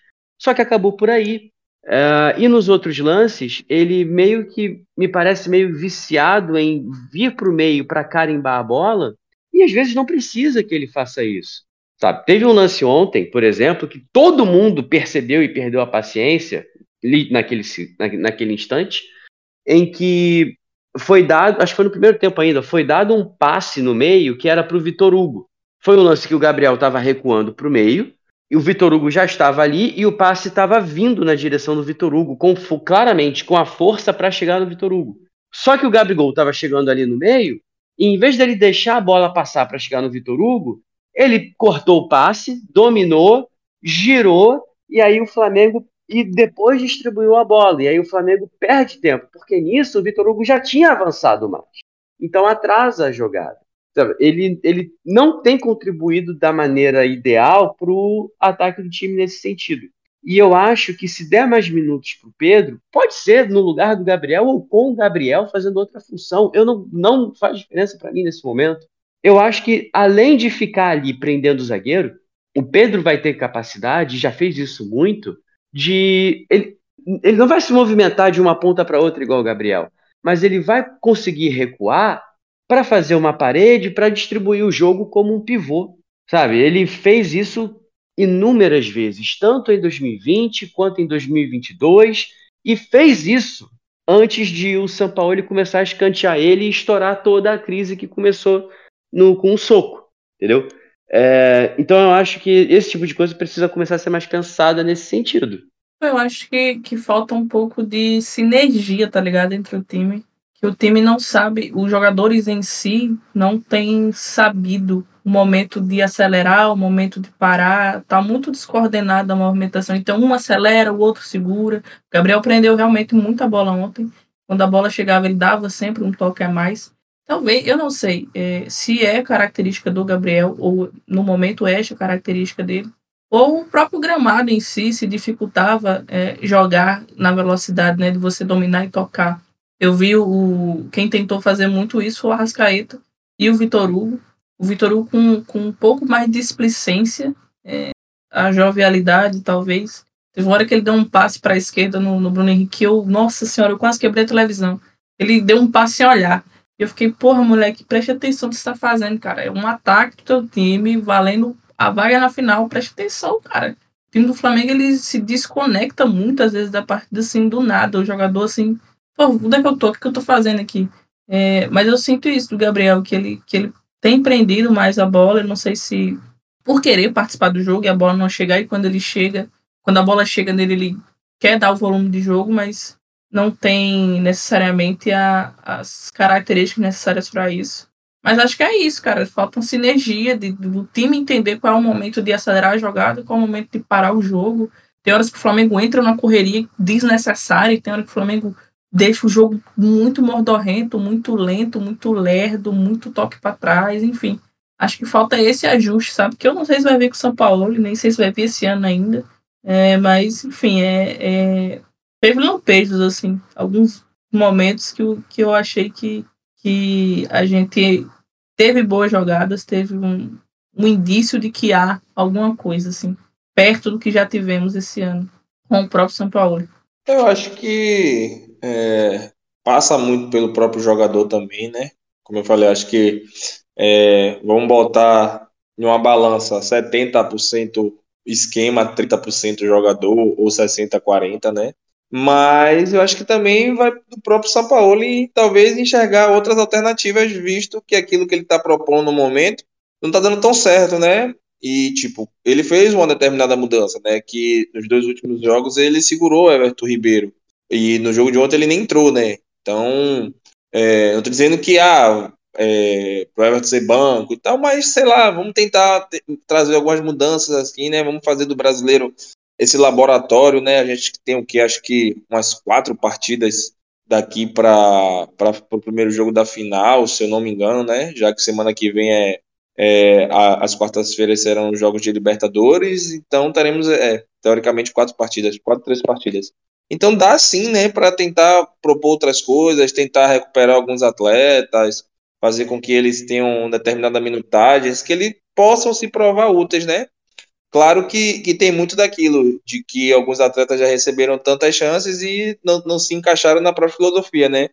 Só que acabou por aí. Uh, e nos outros lances, ele meio que me parece meio viciado em vir para o meio para carimbar a bola e às vezes não precisa que ele faça isso. Sabe? Teve um lance ontem, por exemplo, que todo mundo percebeu e perdeu a paciência naquele, naquele instante, em que foi dado, acho que foi no primeiro tempo ainda, foi dado um passe no meio que era para o Vitor Hugo. Foi um lance que o Gabriel estava recuando para o meio, e o Vitor Hugo já estava ali, e o passe estava vindo na direção do Vitor Hugo, com, claramente com a força para chegar no Vitor Hugo. Só que o Gabigol estava chegando ali no meio, e em vez dele deixar a bola passar para chegar no Vitor Hugo, ele cortou o passe, dominou, girou, e aí o Flamengo e depois distribuiu a bola. E aí o Flamengo perde tempo, porque nisso o Vitor Hugo já tinha avançado mais. Então atrasa a jogada. Ele, ele não tem contribuído da maneira ideal para o ataque do time nesse sentido. E eu acho que se der mais minutos para o Pedro, pode ser no lugar do Gabriel ou com o Gabriel fazendo outra função. Eu não, não faz diferença para mim nesse momento. Eu acho que além de ficar ali prendendo o zagueiro, o Pedro vai ter capacidade, já fez isso muito, de. Ele, ele não vai se movimentar de uma ponta para outra igual o Gabriel, mas ele vai conseguir recuar para fazer uma parede, para distribuir o jogo como um pivô, sabe? Ele fez isso inúmeras vezes, tanto em 2020 quanto em 2022, e fez isso antes de o São Paulo começar a escantear ele e estourar toda a crise que começou no, com um soco, entendeu? É, então eu acho que esse tipo de coisa precisa começar a ser mais pensada nesse sentido. Eu acho que, que falta um pouco de sinergia, tá ligado, entre o time. Que o time não sabe, os jogadores em si não têm sabido o momento de acelerar, o momento de parar. Tá muito descoordenada a movimentação. Então um acelera, o outro segura. O Gabriel prendeu realmente muita bola ontem. Quando a bola chegava, ele dava sempre um toque a mais. Talvez, eu não sei é, se é característica do Gabriel, ou no momento é essa característica dele, ou o próprio gramado em si se dificultava é, jogar na velocidade, né, de você dominar e tocar. Eu vi o quem tentou fazer muito isso foi o Arrascaeta e o Vitor Hugo. O Vitor Hugo com, com um pouco mais de displicência, é, a jovialidade talvez. Teve uma hora que ele deu um passe para a esquerda no, no Bruno Henrique, eu, nossa senhora, eu quase quebrei a televisão. Ele deu um passe sem olhar eu fiquei, porra, moleque, preste atenção no que você tá fazendo, cara. É um ataque do teu time, valendo a vaga na final, preste atenção, cara. O time do Flamengo, ele se desconecta muitas vezes da partida, assim, do nada. O jogador, assim, pô, onde é que eu tô? O que eu tô fazendo aqui? É, mas eu sinto isso do Gabriel, que ele, que ele tem prendido mais a bola. Eu não sei se por querer participar do jogo e a bola não chegar, e quando ele chega, quando a bola chega nele, ele quer dar o volume de jogo, mas não tem necessariamente a, as características necessárias para isso. Mas acho que é isso, cara. Falta uma sinergia de, do time entender qual é o momento de acelerar a jogada, qual é o momento de parar o jogo. Tem horas que o Flamengo entra na correria desnecessária, tem horas que o Flamengo deixa o jogo muito mordorrento, muito lento, muito lerdo, muito toque para trás, enfim. Acho que falta esse ajuste, sabe? Que eu não sei se vai ver com o São Paulo, nem sei se vai ver esse ano ainda. É, mas, enfim, é, é teve lampejos, assim, alguns momentos que eu, que eu achei que, que a gente teve boas jogadas, teve um, um indício de que há alguma coisa, assim, perto do que já tivemos esse ano com o próprio São Paulo. Eu acho que é, passa muito pelo próprio jogador também, né? Como eu falei, acho que é, vamos botar em uma balança 70% esquema, 30% jogador ou 60-40, né? Mas eu acho que também vai do próprio Sampaoli talvez enxergar outras alternativas, visto que aquilo que ele está propondo no momento não está dando tão certo, né? E, tipo, ele fez uma determinada mudança, né? Que nos dois últimos jogos ele segurou Everton Ribeiro. E no jogo de ontem ele nem entrou, né? Então, é, não tô dizendo que, ah, é, pro Everton ser banco e tal, mas sei lá, vamos tentar trazer algumas mudanças assim, né? Vamos fazer do brasileiro esse laboratório, né? A gente tem o que? Acho que umas quatro partidas daqui para o primeiro jogo da final, se eu não me engano, né? Já que semana que vem é, é a, as quartas-feiras serão os jogos de Libertadores, então teremos, é, teoricamente, quatro partidas, quatro, três partidas. Então dá sim, né, para tentar propor outras coisas, tentar recuperar alguns atletas, fazer com que eles tenham determinada minutagem, que eles possam se provar úteis, né? Claro que, que tem muito daquilo, de que alguns atletas já receberam tantas chances e não, não se encaixaram na própria filosofia, né?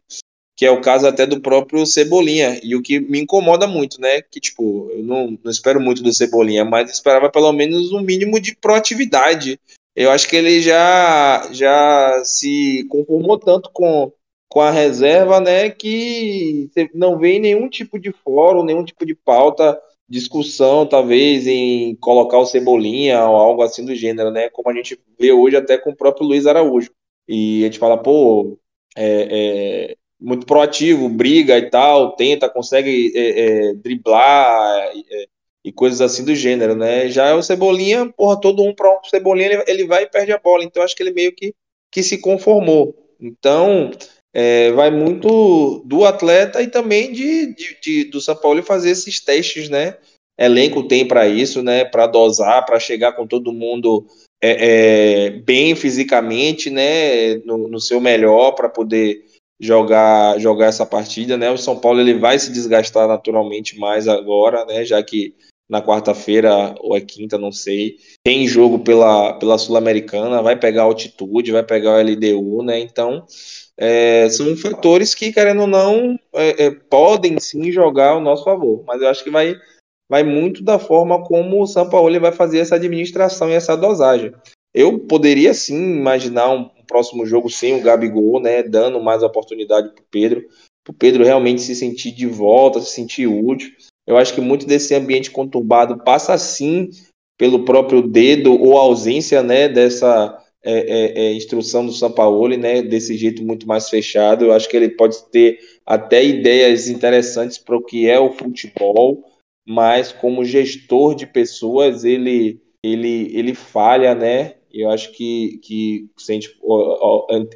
Que é o caso até do próprio Cebolinha. E o que me incomoda muito, né? Que, tipo, eu não, não espero muito do Cebolinha, mas esperava pelo menos um mínimo de proatividade. Eu acho que ele já, já se conformou tanto com com a reserva, né, que não vê nenhum tipo de fórum, nenhum tipo de pauta, discussão, talvez, em colocar o Cebolinha ou algo assim do gênero, né, como a gente vê hoje até com o próprio Luiz Araújo. E a gente fala, pô, é, é muito proativo, briga e tal, tenta, consegue é, é driblar é, e coisas assim do gênero, né? Já o Cebolinha, porra, todo um para o Cebolinha, ele, ele vai e perde a bola, então acho que ele meio que, que se conformou. Então, é, vai muito do atleta e também de, de, de, do São Paulo fazer esses testes, né? Elenco tem para isso, né? Para dosar, para chegar com todo mundo é, é, bem fisicamente, né? No, no seu melhor para poder jogar jogar essa partida, né? O São Paulo ele vai se desgastar naturalmente mais agora, né? Já que na quarta-feira ou é quinta, não sei. Tem jogo pela, pela Sul-Americana, vai pegar altitude, vai pegar o LDU, né? Então, é, são fatores que, querendo ou não, é, é, podem sim jogar ao nosso favor. Mas eu acho que vai, vai muito da forma como o São Paulo vai fazer essa administração e essa dosagem. Eu poderia sim imaginar um, um próximo jogo sem o Gabigol, né? Dando mais oportunidade para o Pedro. Para o Pedro realmente se sentir de volta, se sentir útil. Eu acho que muito desse ambiente conturbado passa sim pelo próprio dedo ou ausência né, dessa é, é, é, instrução do Sampaoli, né, desse jeito muito mais fechado. Eu acho que ele pode ter até ideias interessantes para o que é o futebol, mas como gestor de pessoas, ele, ele, ele falha, né? Eu acho que, que se a gente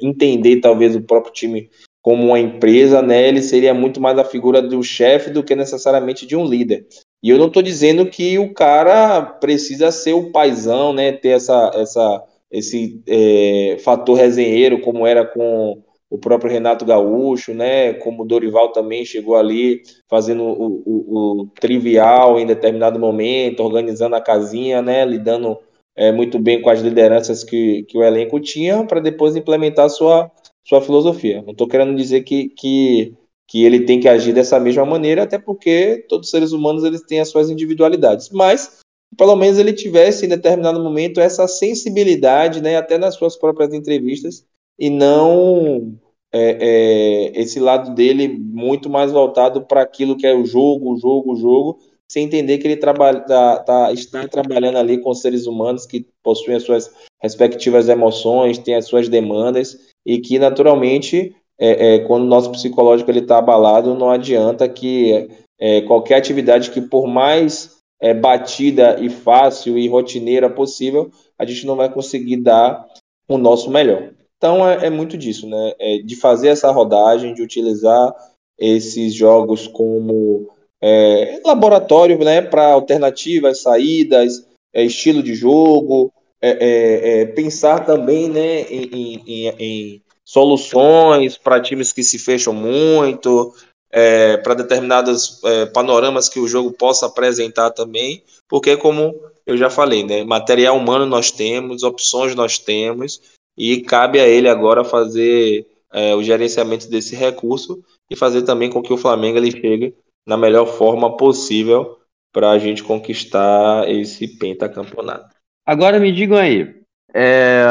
entender talvez o próprio time como uma empresa, né, ele seria muito mais a figura do chefe do que necessariamente de um líder. E eu não estou dizendo que o cara precisa ser o paizão, né, ter essa, essa esse é, fator resenheiro, como era com o próprio Renato Gaúcho, né? Como o Dorival também chegou ali fazendo o, o, o trivial em determinado momento, organizando a casinha, né? Lidando é, muito bem com as lideranças que, que o elenco tinha para depois implementar sua, sua filosofia. Não estou querendo dizer que, que, que ele tem que agir dessa mesma maneira, até porque todos os seres humanos eles têm as suas individualidades. Mas pelo menos ele tivesse em determinado momento essa sensibilidade, né, até nas suas próprias entrevistas, e não é, é, esse lado dele muito mais voltado para aquilo que é o jogo, o jogo, o jogo, sem entender que ele trabalha, tá, tá, está trabalhando ali com seres humanos que possuem as suas respectivas emoções, têm as suas demandas, e que naturalmente, é, é quando o nosso psicológico está abalado, não adianta que é, qualquer atividade que por mais é, batida e fácil e rotineira possível, a gente não vai conseguir dar o nosso melhor. Então é, é muito disso, né? É de fazer essa rodagem, de utilizar esses jogos como é, laboratório, né, para alternativas, saídas, é, estilo de jogo, é, é, pensar também, né, em, em, em soluções para times que se fecham muito, é, para determinados é, panoramas que o jogo possa apresentar também, porque como eu já falei, né, material humano nós temos, opções nós temos, e cabe a ele agora fazer é, o gerenciamento desse recurso e fazer também com que o Flamengo ele chegue na melhor forma possível para a gente conquistar esse pentacampeonato. Agora me digam aí, é,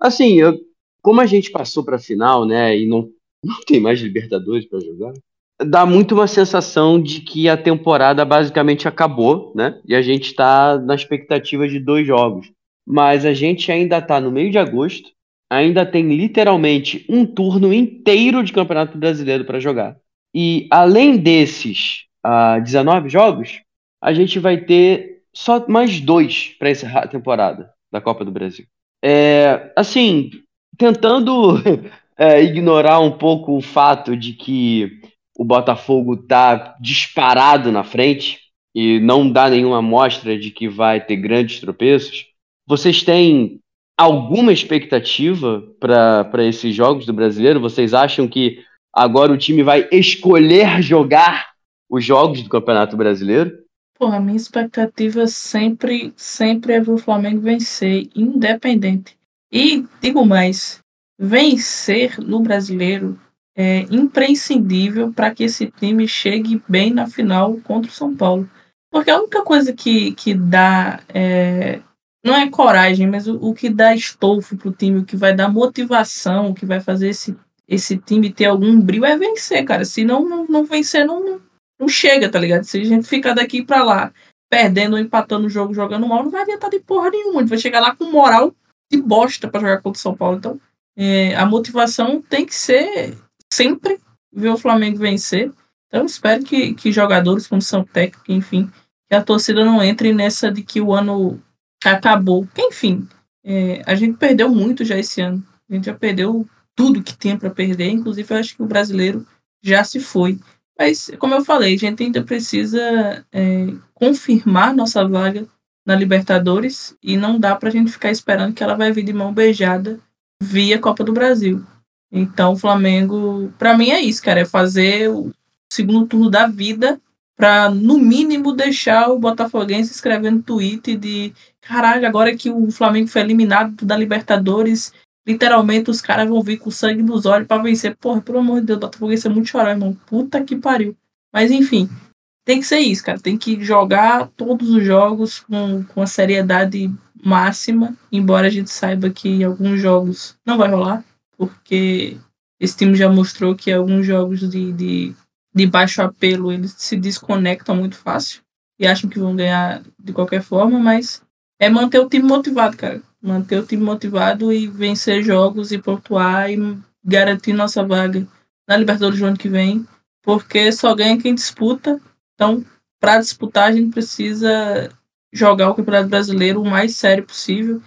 assim, eu, como a gente passou para a final, né, e não, não tem mais Libertadores para jogar, dá muito uma sensação de que a temporada basicamente acabou, né? E a gente está na expectativa de dois jogos. Mas a gente ainda está no meio de agosto, ainda tem literalmente um turno inteiro de Campeonato Brasileiro para jogar. E além desses uh, 19 jogos, a gente vai ter só mais dois para encerrar a temporada da Copa do Brasil. É, assim, tentando é, ignorar um pouco o fato de que o Botafogo tá disparado na frente e não dá nenhuma amostra de que vai ter grandes tropeços, vocês têm alguma expectativa para esses jogos do brasileiro? Vocês acham que agora o time vai escolher jogar os jogos do Campeonato Brasileiro? Porra, a minha expectativa sempre, sempre é ver o Flamengo vencer, independente. E digo mais, vencer no brasileiro é imprescindível para que esse time chegue bem na final contra o São Paulo. Porque a única coisa que, que dá. É, não é coragem, mas o, o que dá estofo para o time, o que vai dar motivação, o que vai fazer esse, esse time ter algum brilho é vencer, cara. Se não, não, não vencer, não, não chega, tá ligado? Se a gente ficar daqui pra lá, perdendo ou empatando o jogo, jogando mal, não vai adiantar de porra nenhuma. A gente vai chegar lá com moral de bosta para jogar contra o São Paulo. Então, é, a motivação tem que ser sempre ver o Flamengo vencer. Então, espero que, que jogadores, comissão técnica, enfim, que a torcida não entre nessa de que o ano acabou. Enfim, é, a gente perdeu muito já esse ano. A gente já perdeu tudo que tinha para perder. Inclusive, eu acho que o brasileiro já se foi. Mas, como eu falei, a gente ainda precisa é, confirmar nossa vaga na Libertadores e não dá para a gente ficar esperando que ela vai vir de mão beijada via Copa do Brasil. Então, o Flamengo, para mim é isso, cara, é fazer o segundo turno da vida para no mínimo deixar o Botafoguense escrevendo tweet de caralho, agora que o Flamengo foi eliminado da Libertadores, literalmente os caras vão vir com sangue nos olhos para vencer. Porra, pelo amor de Deus, o Botafoguense é muito chorar, irmão. Puta que pariu. Mas enfim, tem que ser isso, cara. Tem que jogar todos os jogos com, com a seriedade máxima, embora a gente saiba que alguns jogos não vai rolar, porque esse time já mostrou que alguns jogos de, de de baixo apelo, eles se desconectam muito fácil e acham que vão ganhar de qualquer forma, mas é manter o time motivado, cara. Manter o time motivado e vencer jogos e pontuar e garantir nossa vaga na Libertadores do ano que vem, porque só ganha quem disputa. Então, para disputar, a gente precisa jogar o Campeonato Brasileiro o mais sério possível,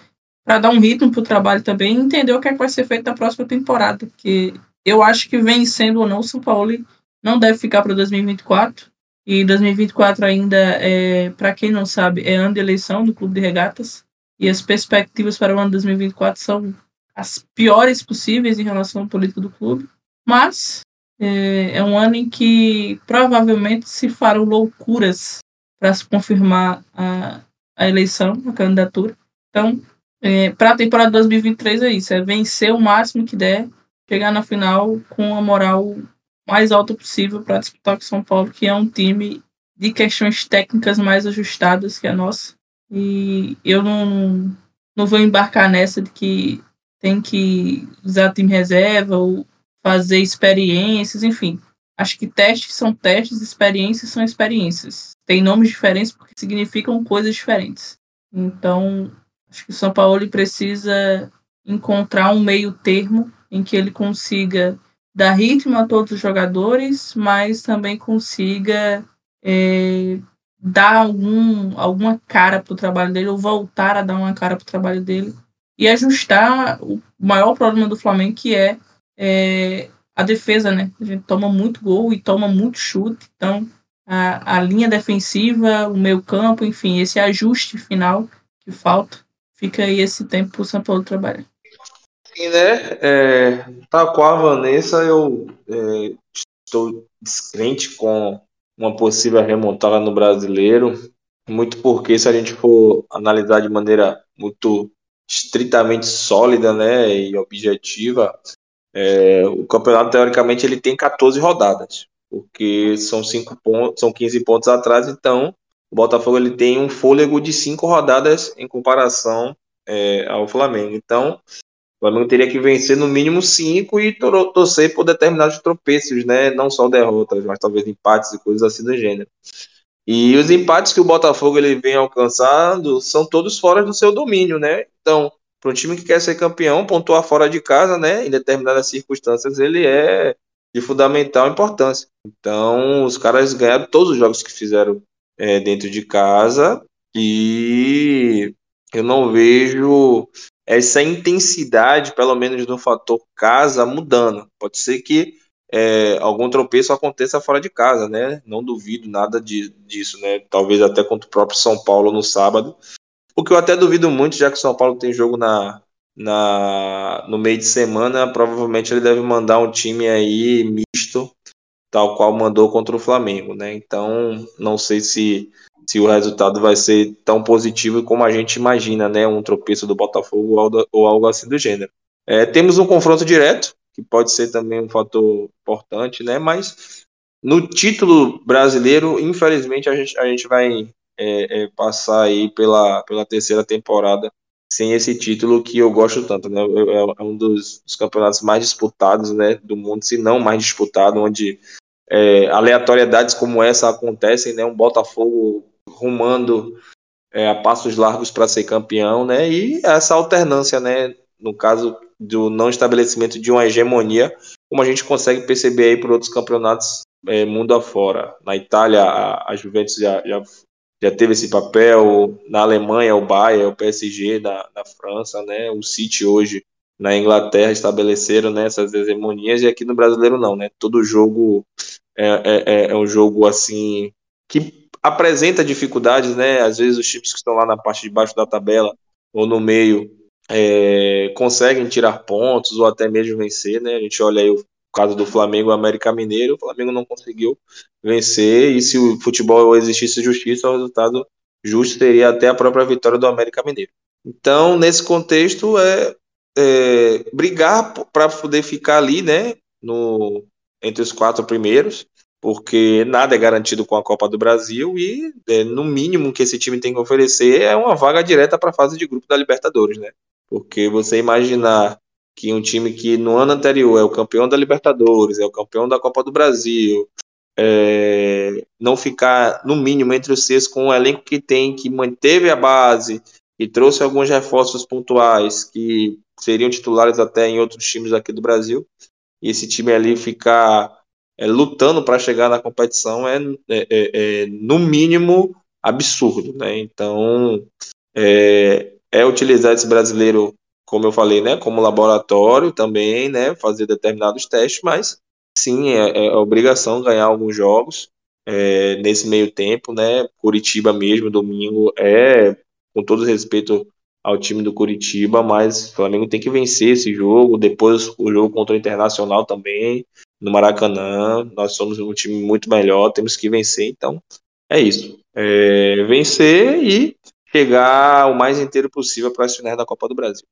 para dar um ritmo para o trabalho também e entender o que, é que vai ser feito na próxima temporada, porque eu acho que vencendo ou não, o São Paulo não deve ficar para 2024. E 2024 ainda, é, para quem não sabe, é ano de eleição do Clube de Regatas. E as perspectivas para o ano de 2024 são as piores possíveis em relação à política do clube. Mas é, é um ano em que provavelmente se farão loucuras para se confirmar a, a eleição, a candidatura. Então, é, para a temporada 2023 é isso: é vencer o máximo que der, chegar na final com a moral mais alta possível para disputar com o São Paulo, que é um time de questões técnicas mais ajustadas que a nossa. E eu não, não vou embarcar nessa de que tem que usar time reserva ou fazer experiências, enfim. Acho que testes são testes, experiências são experiências. Tem nomes diferentes porque significam coisas diferentes. Então, acho que o São Paulo precisa encontrar um meio termo em que ele consiga dar ritmo a todos os jogadores, mas também consiga é, dar algum, alguma cara para o trabalho dele, ou voltar a dar uma cara para o trabalho dele, e ajustar o maior problema do Flamengo, que é, é, a defesa, né? A gente toma muito gol e toma muito chute, então a, a linha defensiva, o meio campo, enfim, esse ajuste final que falta, fica aí esse tempo para o São Paulo trabalhar né? É, qual a Vanessa, eu é, estou descrente com uma possível remontada no brasileiro, muito porque se a gente for analisar de maneira muito estritamente sólida, né, e objetiva, é, o campeonato teoricamente ele tem 14 rodadas, porque são cinco pontos, são 15 pontos atrás, então o Botafogo ele tem um fôlego de cinco rodadas em comparação é, ao Flamengo. Então, o Flamengo teria que vencer no mínimo cinco e torcer por determinados tropeços, né? Não só derrotas, mas talvez empates e coisas assim do gênero. E os empates que o Botafogo ele vem alcançando são todos fora do seu domínio, né? Então, para um time que quer ser campeão, pontuar fora de casa, né? Em determinadas circunstâncias, ele é de fundamental importância. Então, os caras ganharam todos os jogos que fizeram é, dentro de casa e eu não vejo essa intensidade, pelo menos no fator casa, mudando. Pode ser que é, algum tropeço aconteça fora de casa, né? Não duvido nada de, disso, né? Talvez até contra o próprio São Paulo no sábado. O que eu até duvido muito, já que o São Paulo tem jogo na, na, no meio de semana, provavelmente ele deve mandar um time aí misto, tal qual mandou contra o Flamengo, né? Então, não sei se se o resultado vai ser tão positivo como a gente imagina, né? Um tropeço do Botafogo ou algo assim do gênero. É, temos um confronto direto, que pode ser também um fator importante, né? Mas no título brasileiro, infelizmente, a gente, a gente vai é, é, passar aí pela, pela terceira temporada sem esse título que eu gosto tanto, né? É um dos, dos campeonatos mais disputados, né, do mundo, se não mais disputado, onde é, aleatoriedades como essa acontecem, né? Um Botafogo rumando é, a passos largos para ser campeão, né? E essa alternância, né? No caso do não estabelecimento de uma hegemonia, como a gente consegue perceber aí por outros campeonatos é, mundo afora. Na Itália, a, a Juventus já, já, já, teve esse papel, na Alemanha, o Bayern, o PSG, na, na França, né? O City hoje na Inglaterra estabeleceram né, essas hegemonias e aqui no brasileiro não, né? Todo jogo é, é, é, é um jogo assim que apresenta dificuldades, né? Às vezes os times que estão lá na parte de baixo da tabela ou no meio é, conseguem tirar pontos ou até mesmo vencer, né? A gente olha aí o caso do Flamengo e América Mineiro, o Flamengo não conseguiu vencer e se o futebol existisse justiça, o resultado justo seria até a própria vitória do América Mineiro. Então, nesse contexto, é, é brigar para poder ficar ali, né? No, entre os quatro primeiros porque nada é garantido com a Copa do Brasil e é, no mínimo que esse time tem que oferecer é uma vaga direta para a fase de grupo da Libertadores, né? Porque você imaginar que um time que no ano anterior é o campeão da Libertadores, é o campeão da Copa do Brasil, é, não ficar no mínimo entre os seis com o elenco que tem, que manteve a base e trouxe alguns reforços pontuais que seriam titulares até em outros times aqui do Brasil, e esse time ali ficar é, lutando para chegar na competição é, é, é, é, no mínimo absurdo, né? Então é, é, utilizar esse brasileiro, como eu falei, né, como laboratório também, né, fazer determinados testes, mas sim é, é obrigação ganhar alguns jogos nesse meio tempo, né? Curitiba mesmo domingo é com todo respeito ao time do Curitiba, mas o Flamengo tem que vencer esse jogo, depois o jogo contra o Internacional também, no Maracanã. Nós somos um time muito melhor, temos que vencer. Então, é isso. É vencer e chegar o mais inteiro possível para as finais da Copa do Brasil.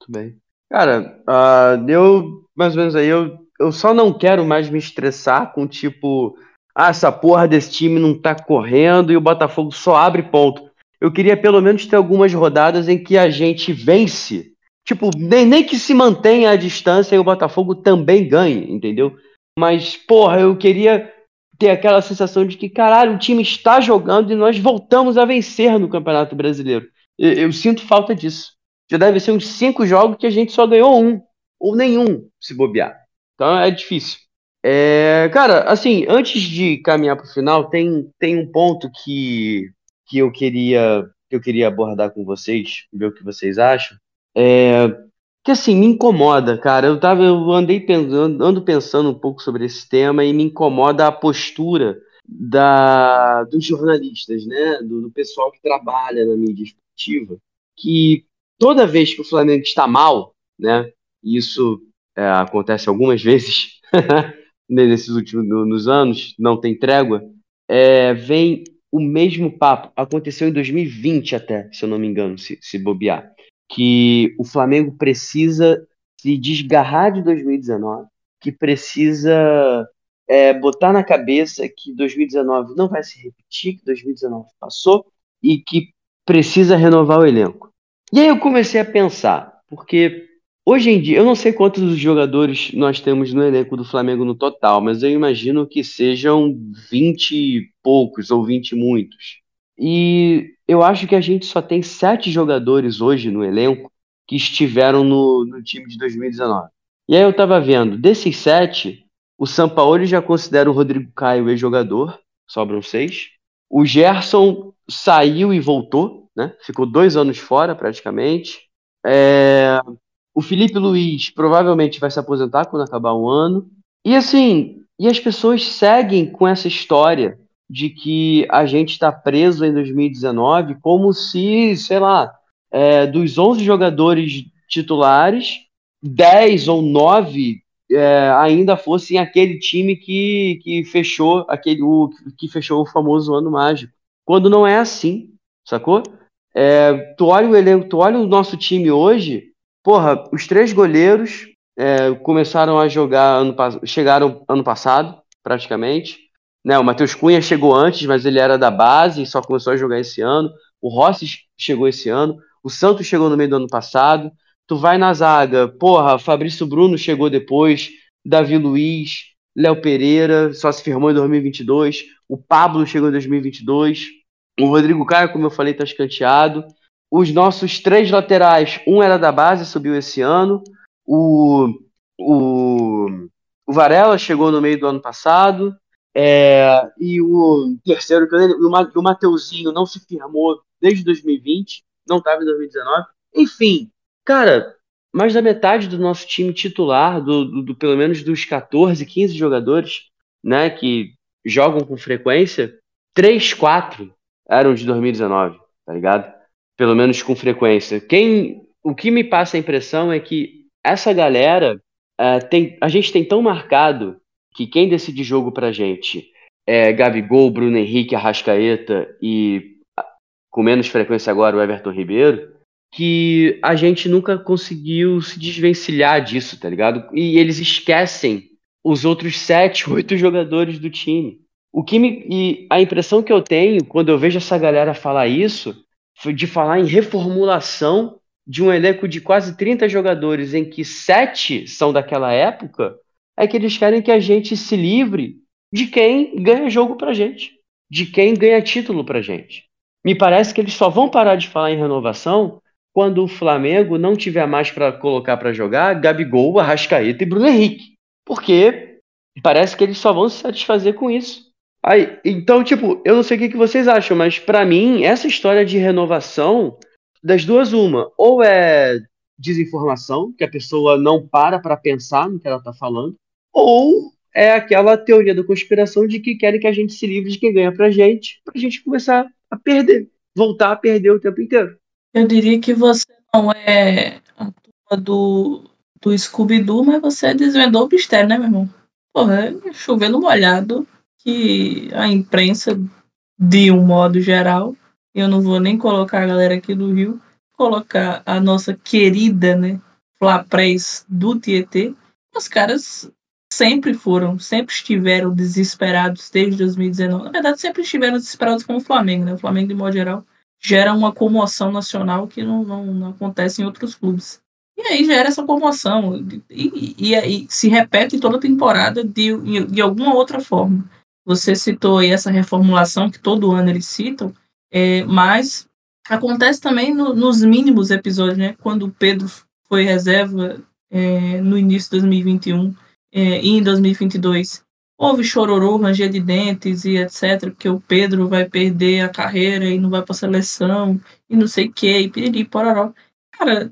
Muito bem. Cara, uh, eu, mais ou menos aí, eu, eu só não quero mais me estressar com tipo, ah, essa porra desse time não tá correndo e o Botafogo só abre ponto. Eu queria pelo menos ter algumas rodadas em que a gente vence Tipo, nem, nem que se mantenha a distância e o Botafogo também ganhe, entendeu? Mas, porra, eu queria ter aquela sensação de que, caralho, o time está jogando e nós voltamos a vencer no Campeonato Brasileiro. Eu, eu sinto falta disso. Já deve ser uns cinco jogos que a gente só ganhou um, ou nenhum, se bobear. Então é difícil. É, cara, assim, antes de caminhar para o final, tem, tem um ponto que, que eu queria que eu queria abordar com vocês, ver o que vocês acham, é, que assim, me incomoda, cara. Eu, tava, eu andei pensando, ando pensando um pouco sobre esse tema e me incomoda a postura da, dos jornalistas, né? Do, do pessoal que trabalha na mídia esportiva, que toda vez que o Flamengo está mal, né? Isso é, acontece algumas vezes nesses últimos nos anos, não tem trégua, é, vem o mesmo papo. Aconteceu em 2020 até, se eu não me engano, se, se bobear que o Flamengo precisa se desgarrar de 2019, que precisa é, botar na cabeça que 2019 não vai se repetir, que 2019 passou e que precisa renovar o elenco. E aí eu comecei a pensar, porque hoje em dia, eu não sei quantos jogadores nós temos no elenco do Flamengo no total, mas eu imagino que sejam 20 e poucos ou 20 e muitos. E eu acho que a gente só tem sete jogadores hoje no elenco que estiveram no, no time de 2019. E aí eu tava vendo, desses sete, o Sampaoli já considera o Rodrigo Caio ex-jogador, sobram seis. O Gerson saiu e voltou, né? Ficou dois anos fora praticamente. É... O Felipe Luiz provavelmente vai se aposentar quando acabar o ano. E assim, e as pessoas seguem com essa história de que a gente está preso em 2019 como se, sei lá, é, dos 11 jogadores titulares, 10 ou 9 é, ainda fossem aquele time que, que fechou aquele o, que fechou o famoso ano mágico. Quando não é assim, sacou? É, tu olha o elenco, tu olha o nosso time hoje, porra, os três goleiros é, começaram a jogar ano chegaram ano passado, praticamente. Né, o Matheus Cunha chegou antes, mas ele era da base e só começou a jogar esse ano. O Rossi chegou esse ano. O Santos chegou no meio do ano passado. Tu vai na zaga, porra, Fabrício Bruno chegou depois, Davi Luiz, Léo Pereira só se firmou em 2022, o Pablo chegou em 2022, o Rodrigo Caio, como eu falei, tá escanteado. Os nossos três laterais, um era da base, subiu esse ano. O, o, o Varela chegou no meio do ano passado. É, e o terceiro, o Mateuzinho não se firmou desde 2020, não estava em 2019. Enfim, cara, mais da metade do nosso time titular, do, do, do, pelo menos dos 14, 15 jogadores, né, que jogam com frequência, 3, 4 eram de 2019, tá ligado? Pelo menos com frequência. Quem, o que me passa a impressão é que essa galera é, tem, a gente tem tão marcado que quem decide jogo pra gente é Gabigol, Bruno Henrique, Arrascaeta e com menos frequência agora o Everton Ribeiro, que a gente nunca conseguiu se desvencilhar disso, tá ligado? E eles esquecem os outros sete, oito jogadores do time. O que me, e a impressão que eu tenho quando eu vejo essa galera falar isso de falar em reformulação de um elenco de quase 30 jogadores em que sete são daquela época é que eles querem que a gente se livre de quem ganha jogo pra gente, de quem ganha título pra gente. Me parece que eles só vão parar de falar em renovação quando o Flamengo não tiver mais para colocar para jogar Gabigol, Arrascaeta e Bruno Henrique. Porque parece que eles só vão se satisfazer com isso. Aí, então, tipo, eu não sei o que, vocês acham, mas para mim, essa história de renovação, das duas, uma, ou é desinformação, que a pessoa não para para pensar no que ela tá falando, ou é aquela teoria da conspiração de que querem que a gente se livre de quem ganha pra gente, pra gente começar a perder, voltar a perder o tempo inteiro. Eu diria que você não é a turma do, do Scooby-Doo, mas você desvendou o mistério, né, meu irmão? Porra, é chovendo molhado que a imprensa, de um modo geral, eu não vou nem colocar a galera aqui do Rio, colocar a nossa querida, né, Flaprés do Tietê, os caras sempre foram, sempre estiveram desesperados desde 2019. Na verdade, sempre estiveram desesperados com o Flamengo, né? O Flamengo, de modo geral, gera uma comoção nacional que não, não, não acontece em outros clubes. E aí gera essa comoção. E, e, e se repete toda temporada de, de alguma outra forma. Você citou aí essa reformulação que todo ano eles citam, é, mas acontece também no, nos mínimos episódios, né? Quando o Pedro foi reserva é, no início de 2021 é, e em 2022 houve chororô, ranger de dentes e etc, porque o Pedro vai perder a carreira e não vai para seleção e não sei o que, e piriri, pororó. Cara,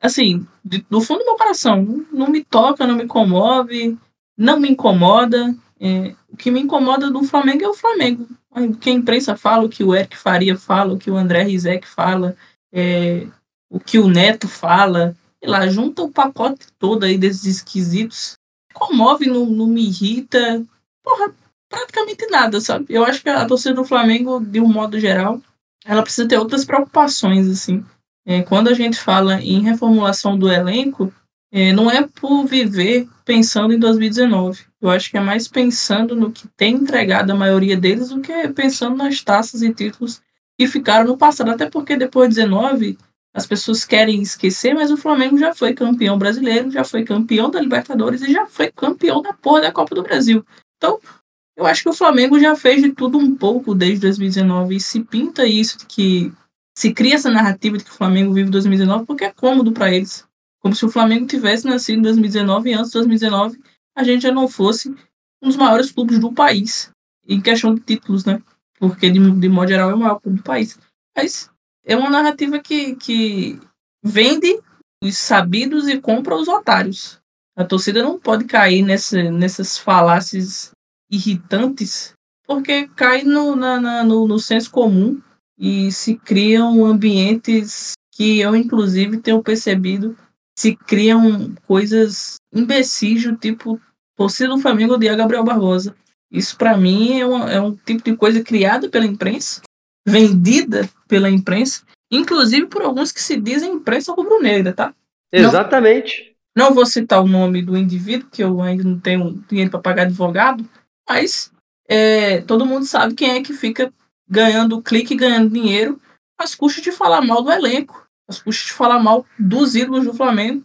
assim, do fundo do meu coração, não me toca, não me comove, não me incomoda. É, o que me incomoda do Flamengo é o Flamengo. O que a imprensa fala, o que o Eric Faria fala, o que o André Rizek fala, é, o que o Neto fala, sei lá, junta o pacote todo aí desses esquisitos comove, não, não me irrita. Porra, praticamente nada, sabe? Eu acho que a torcida do Flamengo, de um modo geral, ela precisa ter outras preocupações, assim. É, quando a gente fala em reformulação do elenco, é, não é por viver pensando em 2019. Eu acho que é mais pensando no que tem entregado a maioria deles do que pensando nas taças e títulos que ficaram no passado. Até porque depois de 19, as pessoas querem esquecer, mas o Flamengo já foi campeão brasileiro, já foi campeão da Libertadores e já foi campeão da porra da Copa do Brasil. Então, eu acho que o Flamengo já fez de tudo um pouco desde 2019 e se pinta isso de que se cria essa narrativa de que o Flamengo vive 2019 porque é cômodo para eles. Como se o Flamengo tivesse nascido em 2019 e antes de 2019 a gente já não fosse um dos maiores clubes do país em questão de títulos, né? Porque de, de modo geral é o maior clube do país. Mas é uma narrativa que, que vende os sabidos e compra os otários. A torcida não pode cair nessa, nessas falácias irritantes, porque cai no, na, na, no, no senso comum e se criam ambientes que eu, inclusive, tenho percebido, se criam coisas imbecis do tipo torcida do Flamengo de Gabriel Barbosa. Isso, para mim, é, uma, é um tipo de coisa criada pela imprensa vendida pela imprensa, inclusive por alguns que se dizem imprensa rubro-negra, tá? Exatamente. Não, não, vou citar o nome do indivíduo, que eu ainda não tenho dinheiro para pagar advogado, mas é, todo mundo sabe quem é que fica ganhando clique, ganhando dinheiro às custas de falar mal do elenco, as puxas de falar mal dos ídolos do Flamengo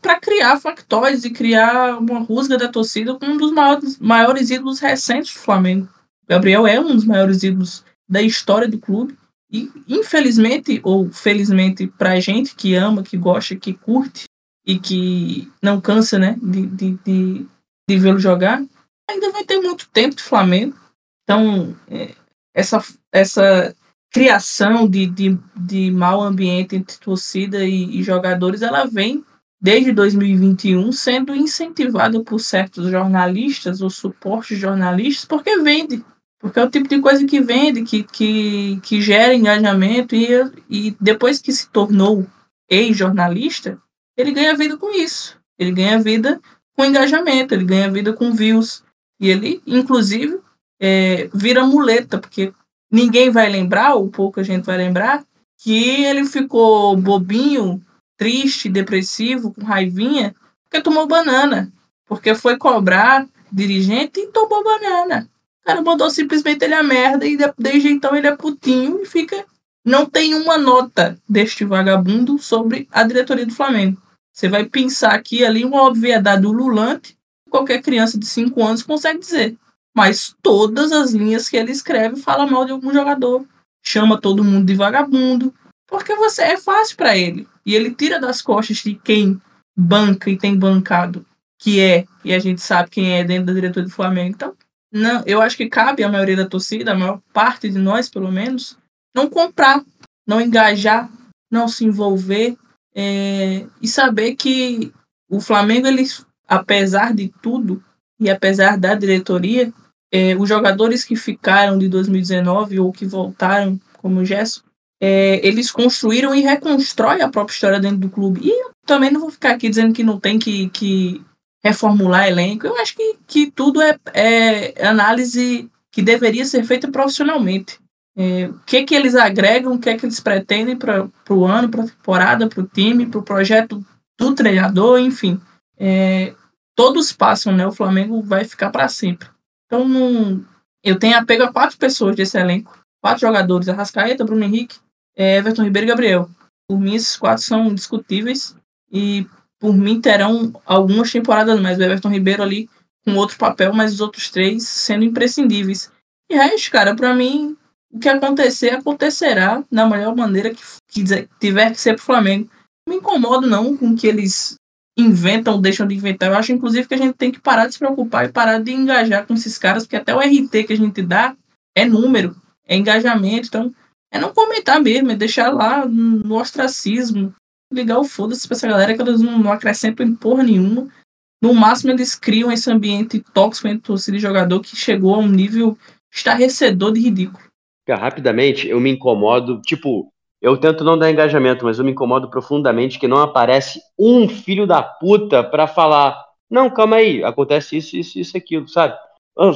para criar factóides e criar uma rusga da torcida com um dos maiores, maiores ídolos recentes do Flamengo. Gabriel é um dos maiores ídolos da história do clube. E, infelizmente, ou felizmente para gente que ama, que gosta, que curte e que não cansa né, de, de, de, de vê-lo jogar, ainda vai ter muito tempo de Flamengo. Então, é, essa, essa criação de, de, de mau ambiente entre torcida e, e jogadores, ela vem desde 2021 sendo incentivada por certos jornalistas ou suportes jornalistas porque vende. Porque é o tipo de coisa que vende, que, que, que gera engajamento e, e depois que se tornou ex-jornalista, ele ganha vida com isso. Ele ganha vida com engajamento, ele ganha vida com views. E ele, inclusive, é, vira muleta, porque ninguém vai lembrar, ou pouca gente vai lembrar, que ele ficou bobinho, triste, depressivo, com raivinha, porque tomou banana. Porque foi cobrar dirigente e tomou banana. O cara mandou simplesmente ele a merda e desde então ele é putinho e fica. Não tem uma nota deste vagabundo sobre a diretoria do Flamengo. Você vai pensar aqui ali uma obviedade ululante, qualquer criança de 5 anos consegue dizer. Mas todas as linhas que ele escreve fala mal de algum jogador, chama todo mundo de vagabundo, porque você é fácil para ele. E ele tira das costas de quem banca e tem bancado, que é, e a gente sabe quem é dentro da diretoria do Flamengo. Então, não, eu acho que cabe à maioria da torcida, a maior parte de nós, pelo menos, não comprar, não engajar, não se envolver é, e saber que o Flamengo, ele, apesar de tudo e apesar da diretoria, é, os jogadores que ficaram de 2019 ou que voltaram, como o Gerson, é, eles construíram e reconstroem a própria história dentro do clube. E eu também não vou ficar aqui dizendo que não tem que, que reformular elenco. Eu acho que, que tudo é, é análise que deveria ser feita profissionalmente. É, o que que eles agregam, o que é que eles pretendem para o ano, para a temporada, para o time, para o projeto do treinador, enfim. É, todos passam, né? O Flamengo vai ficar para sempre. Então, não, eu tenho apego a quatro pessoas desse elenco. Quatro jogadores, Arrascaeta, Bruno Henrique, é, Everton Ribeiro e Gabriel. Por mim, esses quatro são discutíveis e por mim terão algumas temporadas mais. O Everton Ribeiro ali com outro papel, mas os outros três sendo imprescindíveis. E resto, cara, para mim, o que acontecer, acontecerá da melhor maneira que, que tiver que ser pro Flamengo. Não me incomodo não com que eles inventam, deixam de inventar. Eu acho, inclusive, que a gente tem que parar de se preocupar e parar de engajar com esses caras, porque até o RT que a gente dá é número, é engajamento. Então, é não comentar mesmo, é deixar lá no ostracismo, ligar o foda-se pra essa galera que eles não, não acrescentam em porra nenhuma. No máximo, eles criam esse ambiente tóxico entre torcida e jogador que chegou a um nível estarrecedor de ridículo. Rapidamente, eu me incomodo, tipo, eu tento não dar engajamento, mas eu me incomodo profundamente que não aparece um filho da puta pra falar, não, calma aí, acontece isso, isso, isso, aquilo, sabe?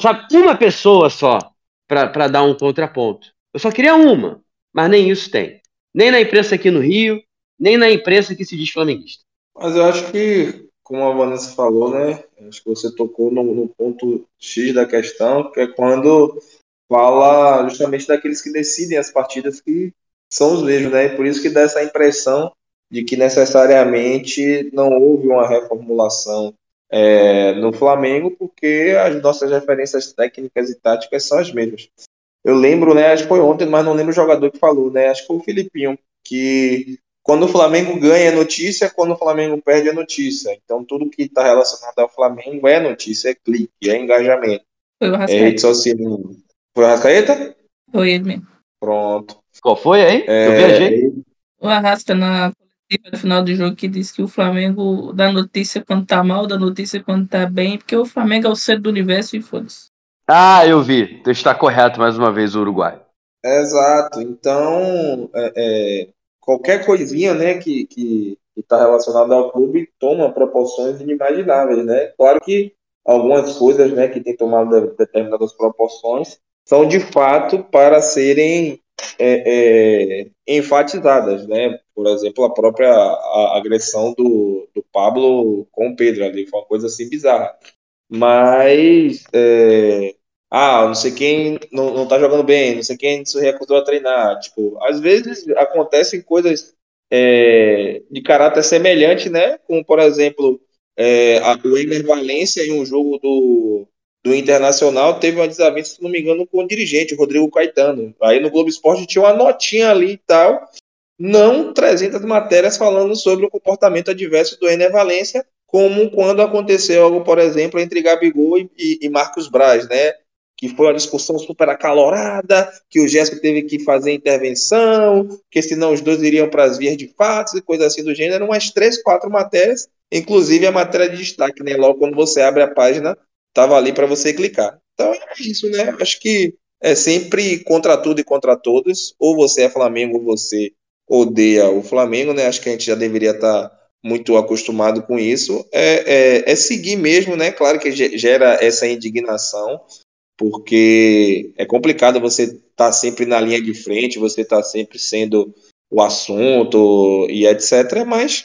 Sabe, uma pessoa só pra, pra dar um contraponto. Eu só queria uma, mas nem isso tem. Nem na imprensa aqui no Rio, nem na imprensa que se diz flamenguista. Mas eu acho que, como a Vanessa falou, né? Acho que você tocou no, no ponto X da questão, que é quando fala justamente daqueles que decidem as partidas que são os mesmos, né? E por isso que dá essa impressão de que necessariamente não houve uma reformulação é, no Flamengo, porque as nossas referências técnicas e táticas são as mesmas. Eu lembro, né? Acho que foi ontem, mas não lembro o jogador que falou, né? Acho que foi o Filipinho, que quando o Flamengo ganha é notícia, quando o Flamengo perde é notícia. Então tudo que está relacionado ao Flamengo é notícia, é clique, é engajamento. Foi o É rede social. Foi o Arrascaeta? Foi ele mesmo. Pronto. Qual foi, hein? É, Eu viajei. O Arrasca na coletiva do final do jogo que disse que o Flamengo dá notícia quando tá mal, dá notícia quando tá bem, porque o Flamengo é o centro do universo e foda-se. Ah, eu vi. Tu está correto mais uma vez, o Uruguai. Exato. Então, é, é, qualquer coisinha, né, que que está relacionada ao clube toma proporções inimagináveis, né? Claro que algumas coisas, né, que tem tomado de- determinadas proporções são de fato para serem é, é, enfatizadas, né? Por exemplo, a própria a- agressão do, do Pablo com o Pedro ali foi uma coisa assim bizarra. Mas é, ah, não sei quem não, não tá jogando bem, não sei quem se recusou a treinar. Tipo, às vezes acontecem coisas é, de caráter semelhante, né? Como, por exemplo, é, a, o Ener Valência em um jogo do, do Internacional teve uma desavença, se não me engano, com o dirigente, o Rodrigo Caetano. Aí no Globo Esporte tinha uma notinha ali e tal, não 300 matérias falando sobre o comportamento adverso do Ener Valência, como quando aconteceu algo, por exemplo, entre Gabigol e, e, e Marcos Braz, né? que foi uma discussão super acalorada, que o Jéssica teve que fazer intervenção, que senão os dois iriam para as vias de fatos e coisa assim do gênero, umas três, quatro matérias, inclusive a matéria de destaque, né? Logo quando você abre a página, estava ali para você clicar. Então é isso, né? Acho que é sempre contra tudo e contra todos, ou você é Flamengo ou você odeia o Flamengo, né? Acho que a gente já deveria estar tá muito acostumado com isso. É, é, é seguir mesmo, né? Claro que gera essa indignação, porque é complicado você estar tá sempre na linha de frente, você estar tá sempre sendo o assunto e etc. Mas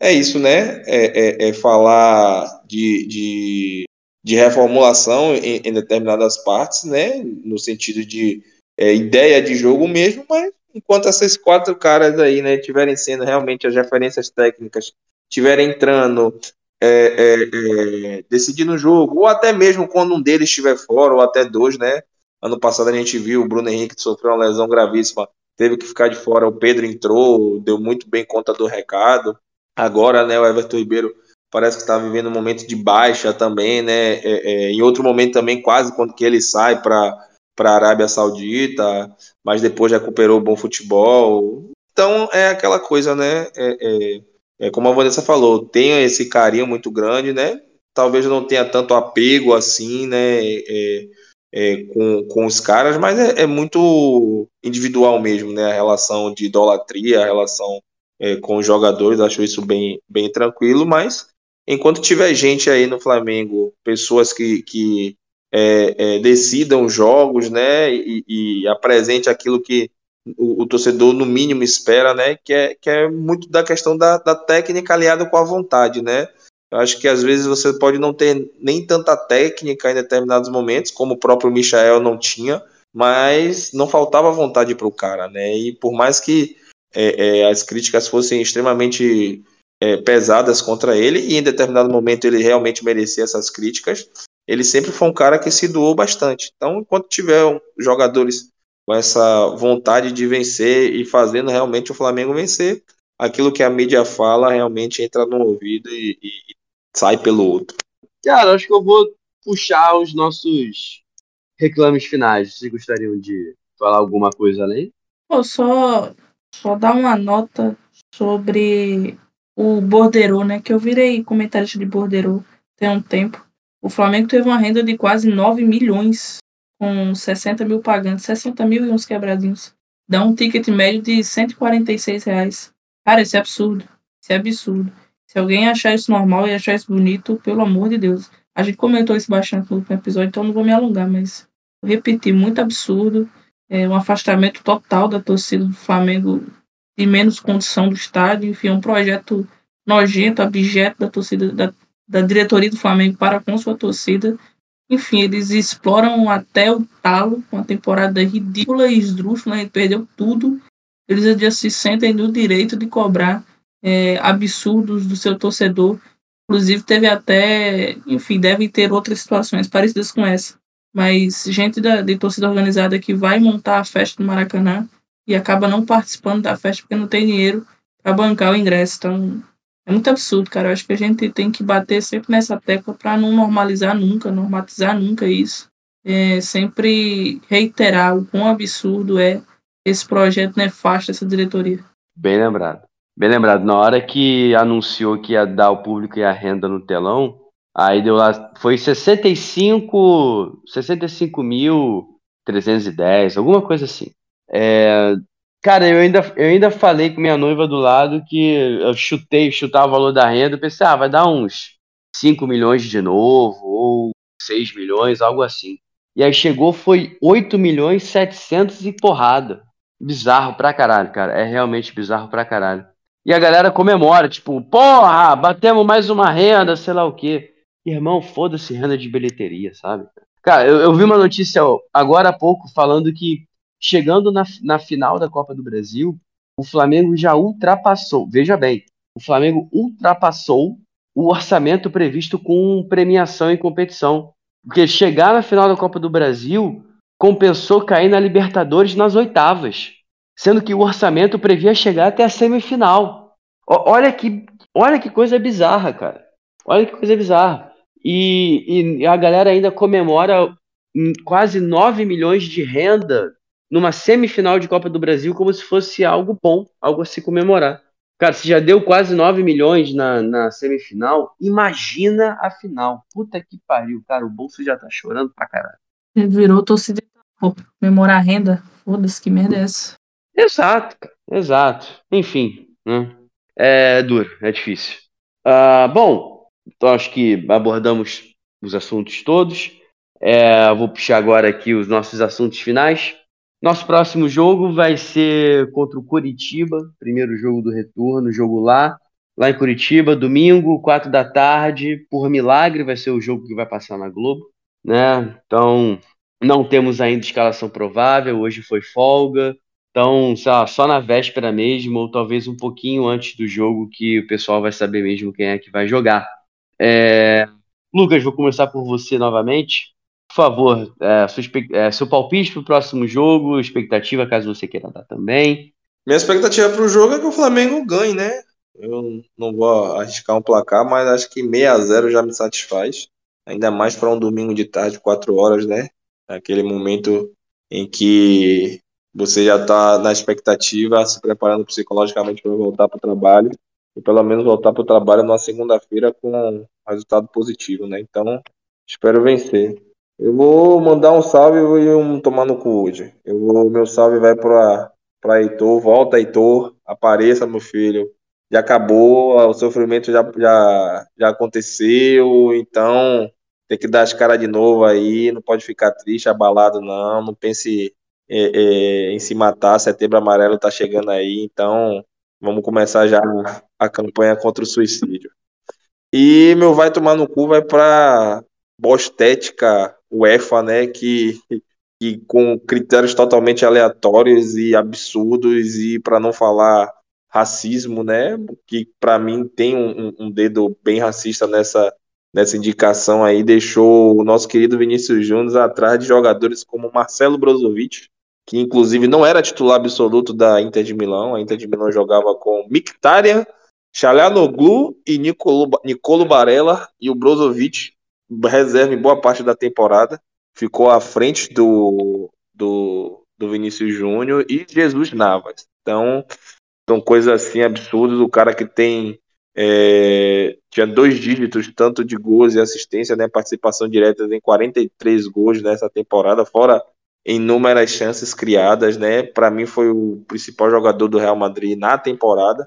é isso, né? É, é, é falar de, de, de reformulação em, em, determinadas partes, né? No sentido de é, ideia de jogo mesmo, mas enquanto esses quatro caras aí, né, tiverem sendo realmente as referências técnicas, tiverem entrando é, é, é, decidindo o jogo, ou até mesmo quando um deles estiver fora, ou até dois, né? Ano passado a gente viu o Bruno Henrique sofreu uma lesão gravíssima, teve que ficar de fora. O Pedro entrou, deu muito bem conta do recado. Agora, né, o Everton Ribeiro parece que está vivendo um momento de baixa também, né? É, é, em outro momento também, quase quando que ele sai para a Arábia Saudita, mas depois recuperou o bom futebol. Então é aquela coisa, né? É, é é, como a Vanessa falou, tenha esse carinho muito grande, né? Talvez não tenha tanto apego assim, né? É, é, com, com os caras, mas é, muito individual mesmo, né? A relação de idolatria, a relação com os jogadores, acho isso bem, bem tranquilo, mas enquanto tiver gente aí no Flamengo, pessoas que, que é, é, decidam jogos, né? E, e apresente aquilo que o, o, torcedor no mínimo espera, né? Que é, que é muito da questão da, da técnica aliada com a vontade, né? Eu acho que às vezes você pode não ter nem tanta técnica em determinados momentos, como o próprio Michael não tinha, mas não faltava vontade para o cara, né? E por mais que é, é, as críticas fossem extremamente é, pesadas contra ele, e em determinado momento ele realmente merecia essas críticas, ele sempre foi um cara que se doou bastante. Então, enquanto tiver jogadores com essa vontade de vencer e fazendo realmente o Flamengo vencer. Aquilo que a mídia fala realmente entra no ouvido e, e sai pelo outro. Cara, acho que eu vou puxar os nossos reclames finais. Vocês gostariam de falar alguma coisa além? Pô, só, só dar uma nota sobre o Bordeiro, né? Que eu virei comentarista de Bordeiro tem um tempo. O Flamengo teve uma renda de quase 9 milhões com 60 mil pagantes, 60 mil e uns quebradinhos. Dá um ticket médio de 146 reais. Cara, isso é absurdo. Isso é absurdo. Se alguém achar isso normal e achar isso bonito, pelo amor de Deus. A gente comentou isso bastante no último episódio, então não vou me alongar, mas vou repetir, muito absurdo. É um afastamento total da torcida do Flamengo de menos condição do estádio. Enfim, é um projeto nojento, abjeto da torcida, da, da diretoria do Flamengo para com sua torcida. Enfim, eles exploram até o talo, uma temporada ridícula e esdrúxula, né? perdeu tudo. Eles já se sentem no direito de cobrar é, absurdos do seu torcedor. Inclusive, teve até, enfim, devem ter outras situações parecidas com essa. Mas gente da, de torcida organizada que vai montar a festa do Maracanã e acaba não participando da festa porque não tem dinheiro para bancar o ingresso. Então, é muito absurdo, cara. Eu acho que a gente tem que bater sempre nessa tecla para não normalizar nunca, normatizar nunca isso. É, sempre reiterar o quão absurdo é esse projeto nefasto dessa diretoria. Bem lembrado. Bem lembrado. Na hora que anunciou que ia dar o público e a renda no telão, aí deu lá, foi 65, 65 mil 310, alguma coisa assim. É, Cara, eu ainda, eu ainda falei com minha noiva do lado que eu chutei, chutar o valor da renda, pensei, ah, vai dar uns 5 milhões de novo, ou 6 milhões, algo assim. E aí chegou, foi 8 milhões 700 e porrada. Bizarro pra caralho, cara. É realmente bizarro pra caralho. E a galera comemora, tipo, porra, batemos mais uma renda, sei lá o quê. Irmão, foda-se renda de bilheteria, sabe? Cara, eu, eu vi uma notícia agora há pouco falando que chegando na, na final da Copa do Brasil, o Flamengo já ultrapassou, veja bem, o Flamengo ultrapassou o orçamento previsto com premiação e competição. Porque chegar na final da Copa do Brasil compensou cair na Libertadores nas oitavas, sendo que o orçamento previa chegar até a semifinal. O, olha que, olha que coisa bizarra, cara. Olha que coisa bizarra. E, e a galera ainda comemora quase 9 milhões de renda numa semifinal de Copa do Brasil como se fosse algo bom, algo a se comemorar. Cara, se já deu quase 9 milhões na, na semifinal, imagina a final. Puta que pariu, cara, o bolso já tá chorando pra caralho. Virou torcida pô, comemorar a renda. Foda-se, que merda é essa? Exato, exato. Enfim, né? É duro, é difícil. Uh, bom, então acho que abordamos os assuntos todos. É, vou puxar agora aqui os nossos assuntos finais. Nosso próximo jogo vai ser contra o Curitiba, primeiro jogo do retorno, jogo lá, lá em Curitiba, domingo, quatro da tarde, por milagre vai ser o jogo que vai passar na Globo, né? Então, não temos ainda escalação provável, hoje foi folga, então, lá, só na véspera mesmo, ou talvez um pouquinho antes do jogo, que o pessoal vai saber mesmo quem é que vai jogar. É... Lucas, vou começar por você novamente. Por favor, é, é, seu palpite para o próximo jogo, expectativa, caso você queira dar também. Minha expectativa para o jogo é que o Flamengo ganhe, né? Eu não vou arriscar um placar, mas acho que 6 a 0 já me satisfaz. Ainda mais para um domingo de tarde, 4 horas, né? Aquele momento em que você já está na expectativa, se preparando psicologicamente para voltar para o trabalho. E pelo menos voltar para o trabalho na segunda-feira com resultado positivo, né? Então, espero vencer. Eu vou mandar um salve e um tomar no cu hoje. Eu vou, meu salve vai para para Heitor, volta Heitor, apareça meu filho. Já acabou, o sofrimento já, já, já aconteceu, então tem que dar as caras de novo aí, não pode ficar triste, abalado não, não pense é, é, em se matar, setembro amarelo tá chegando aí, então vamos começar já a campanha contra o suicídio. E meu vai tomar no cu vai para Bostética UEFA, né, que, que com critérios totalmente aleatórios e absurdos e para não falar racismo, né, que para mim tem um, um, dedo bem racista nessa nessa indicação aí, deixou o nosso querido Vinícius Júnior atrás de jogadores como Marcelo Brozovic, que inclusive não era titular absoluto da Inter de Milão, a Inter de Milão jogava com Mkhitaryan, Xalhanoglu e Nicolo Barella, e o Brozovic reserva em boa parte da temporada, ficou à frente do, do, do Vinícius Júnior e Jesus Navas. Então, são coisas assim absurdas. O cara que tem é, tinha dois dígitos, tanto de gols e assistência, né? Participação direta em 43 gols nessa temporada, fora inúmeras chances criadas, né? Para mim foi o principal jogador do Real Madrid na temporada,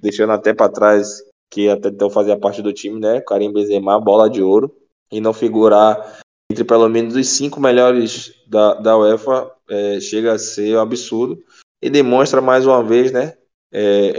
deixando até para trás que até então fazia parte do time, né? Karim Benzema, bola de ouro e não figurar entre pelo menos os cinco melhores da, da UEFA é, chega a ser um absurdo e demonstra mais uma vez, né, é,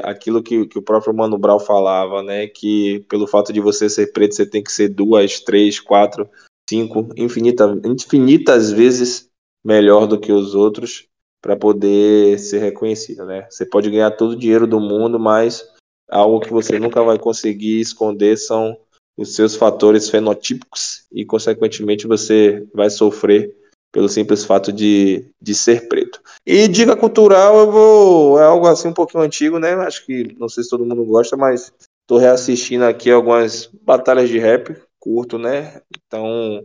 é, aquilo que, que o próprio Mano Brown falava, né, que pelo fato de você ser preto você tem que ser duas, três, quatro, cinco, infinita, infinitas vezes melhor do que os outros para poder ser reconhecido, né? Você pode ganhar todo o dinheiro do mundo, mas algo que você nunca vai conseguir esconder são os seus fatores fenotípicos e, consequentemente, você vai sofrer pelo simples fato de, de ser preto. E dica cultural, eu vou. É algo assim um pouquinho antigo, né? Acho que não sei se todo mundo gosta, mas tô reassistindo aqui algumas batalhas de rap, curto, né? Então,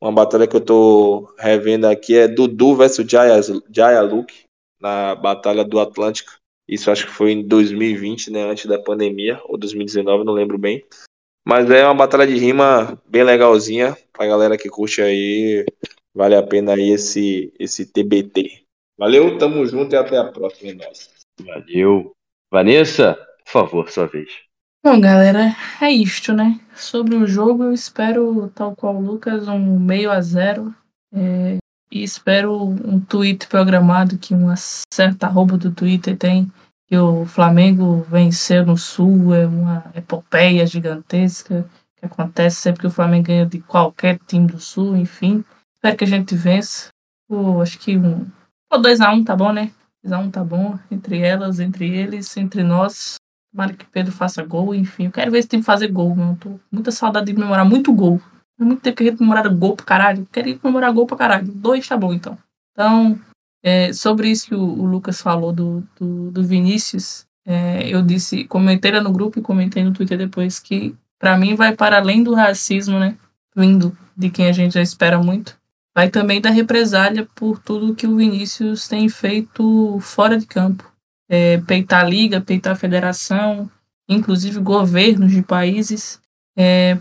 uma batalha que eu tô revendo aqui é Dudu versus Jaya, Jaya Luke, na Batalha do Atlântico. Isso acho que foi em 2020, né? Antes da pandemia, ou 2019, não lembro bem. Mas é uma batalha de rima bem legalzinha. Pra galera que curte aí, vale a pena aí esse, esse TBT. Valeu, tamo junto e até a próxima, nossa. Valeu. Vanessa, por favor, sua vez. Bom, galera, é isto, né? Sobre o jogo, eu espero, tal qual o Lucas, um meio a zero. É, e espero um tweet programado que uma certa arroba do Twitter tem que o Flamengo venceu no Sul é uma epopeia gigantesca que acontece sempre que o Flamengo ganha de qualquer time do Sul, enfim. Espero que a gente vença. Pô, acho que um. Ou 2x1, um, tá bom, né? 1 tá bom. Entre elas, entre eles, entre nós. Tomara que Pedro faça gol, enfim. Eu quero ver esse time fazer gol, mano. Tô com muita saudade de memorar muito gol. É muito tempo que a gente memorava gol pra caralho. Quero memorar gol pra caralho. Dois tá bom, então. Então, é, sobre isso que o, o Lucas falou do, do, do Vinícius, é, eu disse, comentei no grupo e comentei no Twitter depois que, para mim, vai para além do racismo, né? Vindo de quem a gente já espera muito. Vai também da represália por tudo que o Vinícius tem feito fora de campo. É, peitar a liga, peitar a federação, inclusive governos de países, é,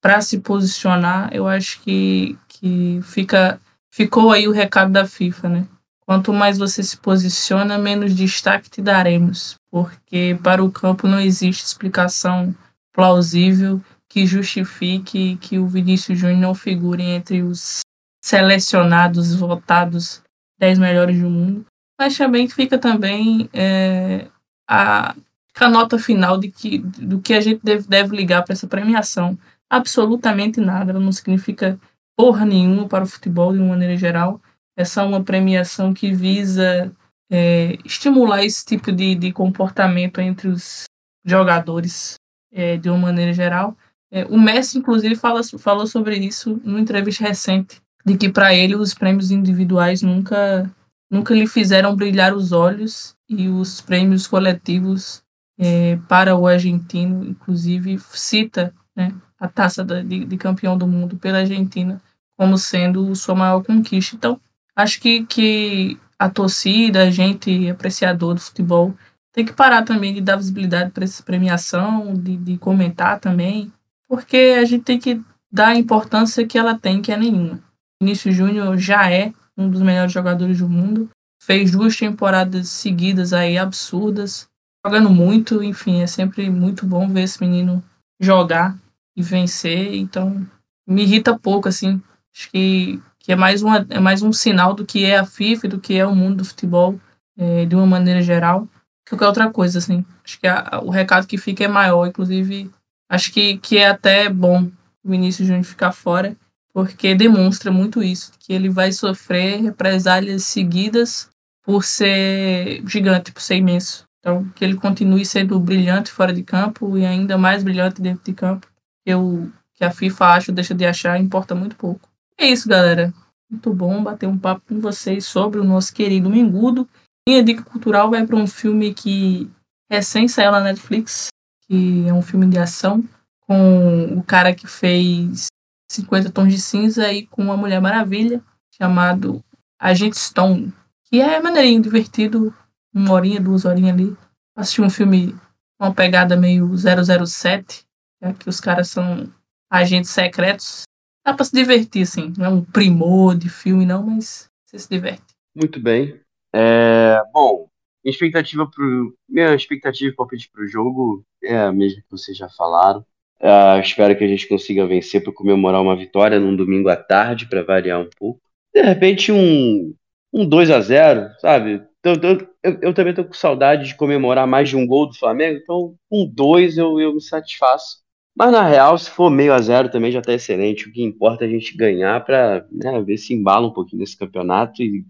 para se posicionar. Eu acho que, que fica, ficou aí o recado da FIFA, né? Quanto mais você se posiciona, menos destaque te daremos, porque para o campo não existe explicação plausível que justifique que o Vinícius Júnior não figure entre os selecionados, votados 10 melhores do mundo. Mas também fica também é, a, a nota final de que, do que a gente deve, deve ligar para essa premiação. Absolutamente nada, ela não significa porra nenhuma para o futebol de uma maneira geral essa é uma premiação que visa é, estimular esse tipo de, de comportamento entre os jogadores é, de uma maneira geral. É, o Messi, inclusive, fala, falou sobre isso numa entrevista recente, de que para ele os prêmios individuais nunca, nunca lhe fizeram brilhar os olhos e os prêmios coletivos é, para o argentino, inclusive, cita né, a taça de, de campeão do mundo pela Argentina como sendo sua maior conquista. Então, acho que, que a torcida, a gente apreciador do futebol, tem que parar também de dar visibilidade para essa premiação, de, de comentar também, porque a gente tem que dar a importância que ela tem, que é nenhuma. Vinícius Júnior já é um dos melhores jogadores do mundo, fez duas temporadas seguidas aí absurdas, jogando muito, enfim, é sempre muito bom ver esse menino jogar e vencer, então me irrita pouco, assim, acho que que é mais, uma, é mais um sinal do que é a FIFA, do que é o mundo do futebol, é, de uma maneira geral, que qualquer outra coisa, assim. Acho que a, o recado que fica é maior, inclusive, acho que, que é até bom o Vinícius Júnior ficar fora, porque demonstra muito isso, que ele vai sofrer represálias seguidas por ser gigante, por ser imenso. Então, que ele continue sendo brilhante fora de campo e ainda mais brilhante dentro de campo. Que, eu, que a FIFA acha ou deixa de achar importa muito pouco. É isso, galera. Muito bom bater um papo com vocês sobre o nosso querido Mengudo. Minha dica cultural vai para um filme que recém saiu na Netflix, que é um filme de ação, com o cara que fez 50 Tons de Cinza e com uma Mulher Maravilha, chamado Agente Stone, que é maneirinho, divertido, uma horinha, duas horinhas ali. Assisti um filme com uma pegada meio 007, já que os caras são agentes secretos Dá pra se divertir, assim. Não é um primor de filme, não, mas você se diverte. Muito bem. É, bom, expectativa pro. Minha expectativa para pedir pro jogo é a mesma que vocês já falaram. Uh, espero que a gente consiga vencer para comemorar uma vitória num domingo à tarde, para variar um pouco. De repente, um, um 2 a 0 sabe? Eu, eu, eu, eu, também tô com saudade de comemorar mais de um gol do Flamengo, então um 2 eu, eu me satisfaço. Mas na real, se for meio a zero também já tá excelente. O que importa é a gente ganhar para né, ver se embala um pouquinho nesse campeonato e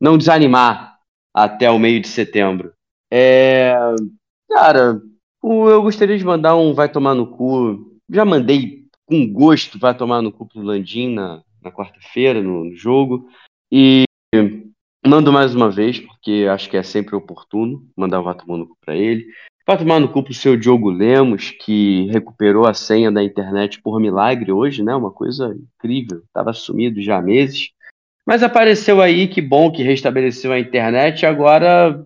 não desanimar até o meio de setembro. É, cara, eu gostaria de mandar um vai tomar no cu. Já mandei com gosto vai tomar no cu pro Landim na, na quarta-feira no, no jogo. E mando mais uma vez, porque acho que é sempre oportuno mandar um vai tomar no cu pra ele. Vai tomar no cu pro seu Diogo Lemos, que recuperou a senha da internet por milagre hoje, né? Uma coisa incrível. Tava sumido já há meses. Mas apareceu aí, que bom que restabeleceu a internet. Agora.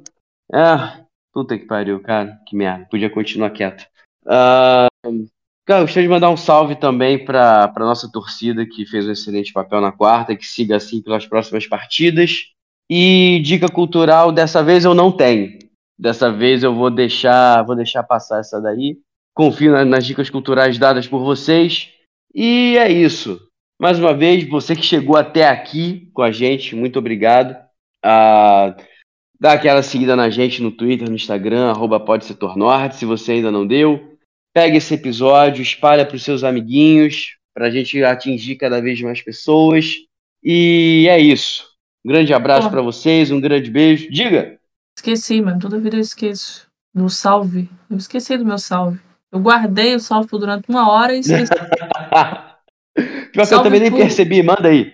É. Puta que pariu, cara. Que merda. Podia continuar quieto. Uh, cara, gostaria de mandar um salve também para pra nossa torcida que fez um excelente papel na quarta, que siga assim pelas próximas partidas. E dica cultural, dessa vez eu não tenho. Dessa vez eu vou deixar, vou deixar passar essa daí. Confio nas dicas culturais dadas por vocês. E é isso. Mais uma vez, você que chegou até aqui com a gente, muito obrigado. Ah, dá aquela seguida na gente no Twitter, no Instagram, arroba pode setor norte, se você ainda não deu. Pega esse episódio, espalha para os seus amiguinhos, para a gente atingir cada vez mais pessoas. E é isso. Um grande abraço para vocês, um grande beijo. Diga! Esqueci, mano. Toda vida eu esqueço do salve. Eu esqueci do meu salve. Eu guardei o salve por durante uma hora e esqueci. Pior que eu também nem pro... percebi, manda aí.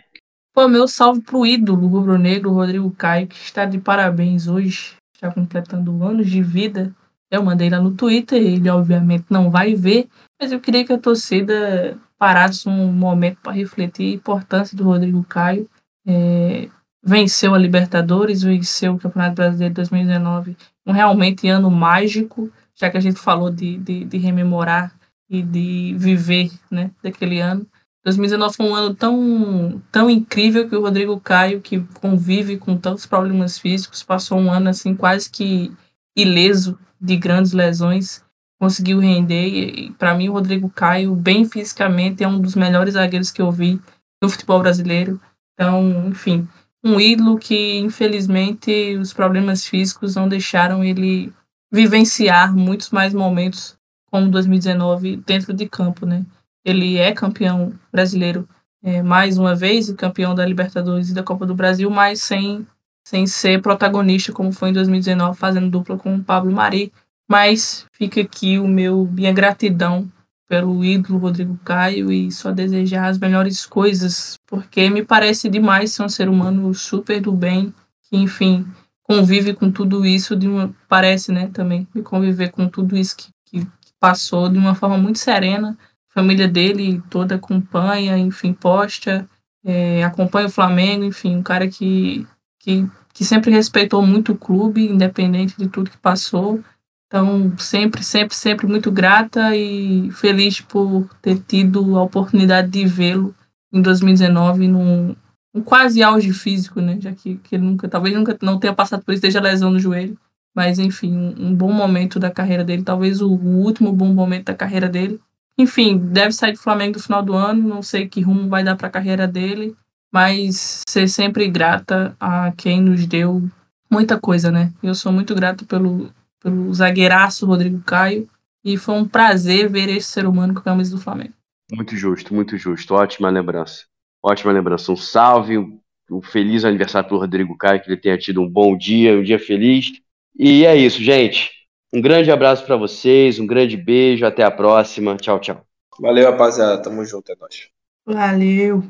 Pô, meu salve pro ídolo rubro-negro, Rodrigo Caio, que está de parabéns hoje, já completando anos de vida. Eu mandei lá no Twitter, ele obviamente não vai ver, mas eu queria que a torcida parasse um momento para refletir a importância do Rodrigo Caio. É, venceu a Libertadores, venceu o Campeonato Brasileiro de 2019, um realmente ano mágico, já que a gente falou de, de, de rememorar e de viver né, daquele ano. 2019 foi um ano tão, tão incrível que o Rodrigo Caio, que convive com tantos problemas físicos, passou um ano assim quase que ileso de grandes lesões, conseguiu render. E, para mim, o Rodrigo Caio, bem fisicamente, é um dos melhores zagueiros que eu vi no futebol brasileiro. Então, enfim, um ídolo que, infelizmente, os problemas físicos não deixaram ele vivenciar muitos mais momentos como 2019 dentro de campo, né? Ele é campeão brasileiro é, mais uma vez campeão da Libertadores e da Copa do Brasil, mas sem, sem ser protagonista como foi em 2019, fazendo dupla com o Pablo Mari. Mas fica aqui o meu minha gratidão pelo ídolo Rodrigo Caio e só desejar as melhores coisas, porque me parece demais ser um ser humano super do bem, que enfim, convive com tudo isso de uma parece, né, também, me conviver com tudo isso que, que, passou de uma forma muito serena. A família dele toda acompanha, enfim, posta, é, acompanha o Flamengo, enfim, um cara que, que, que sempre respeitou muito o clube, independente de tudo que passou. Então, sempre, sempre, sempre muito grata e feliz por ter tido a oportunidade de vê-lo em 2019 num, um quase auge físico, né? Já que, que ele nunca, talvez nunca não tenha passado por isso desde a lesão no joelho. Mas, enfim, um, um bom momento da carreira dele, talvez o, o, último bom momento da carreira dele. Enfim, deve sair do Flamengo no final do ano, não sei que rumo vai dar para a carreira dele, mas ser sempre grata a quem nos deu muita coisa, né? Eu sou muito grato pelo, pelo zagueiraço Rodrigo Caio. E foi um prazer ver esse ser humano com a camisa do Flamengo. Muito justo, muito justo. Ótima lembrança. Ótima lembrança. Um salve, um feliz aniversário para o Rodrigo Caio, que ele tenha tido um bom dia, um dia feliz. E é isso, gente. Um grande abraço para vocês, um grande beijo, até a próxima. Tchau, tchau. Valeu, rapaziada. Tamo junto, é nóis. Valeu.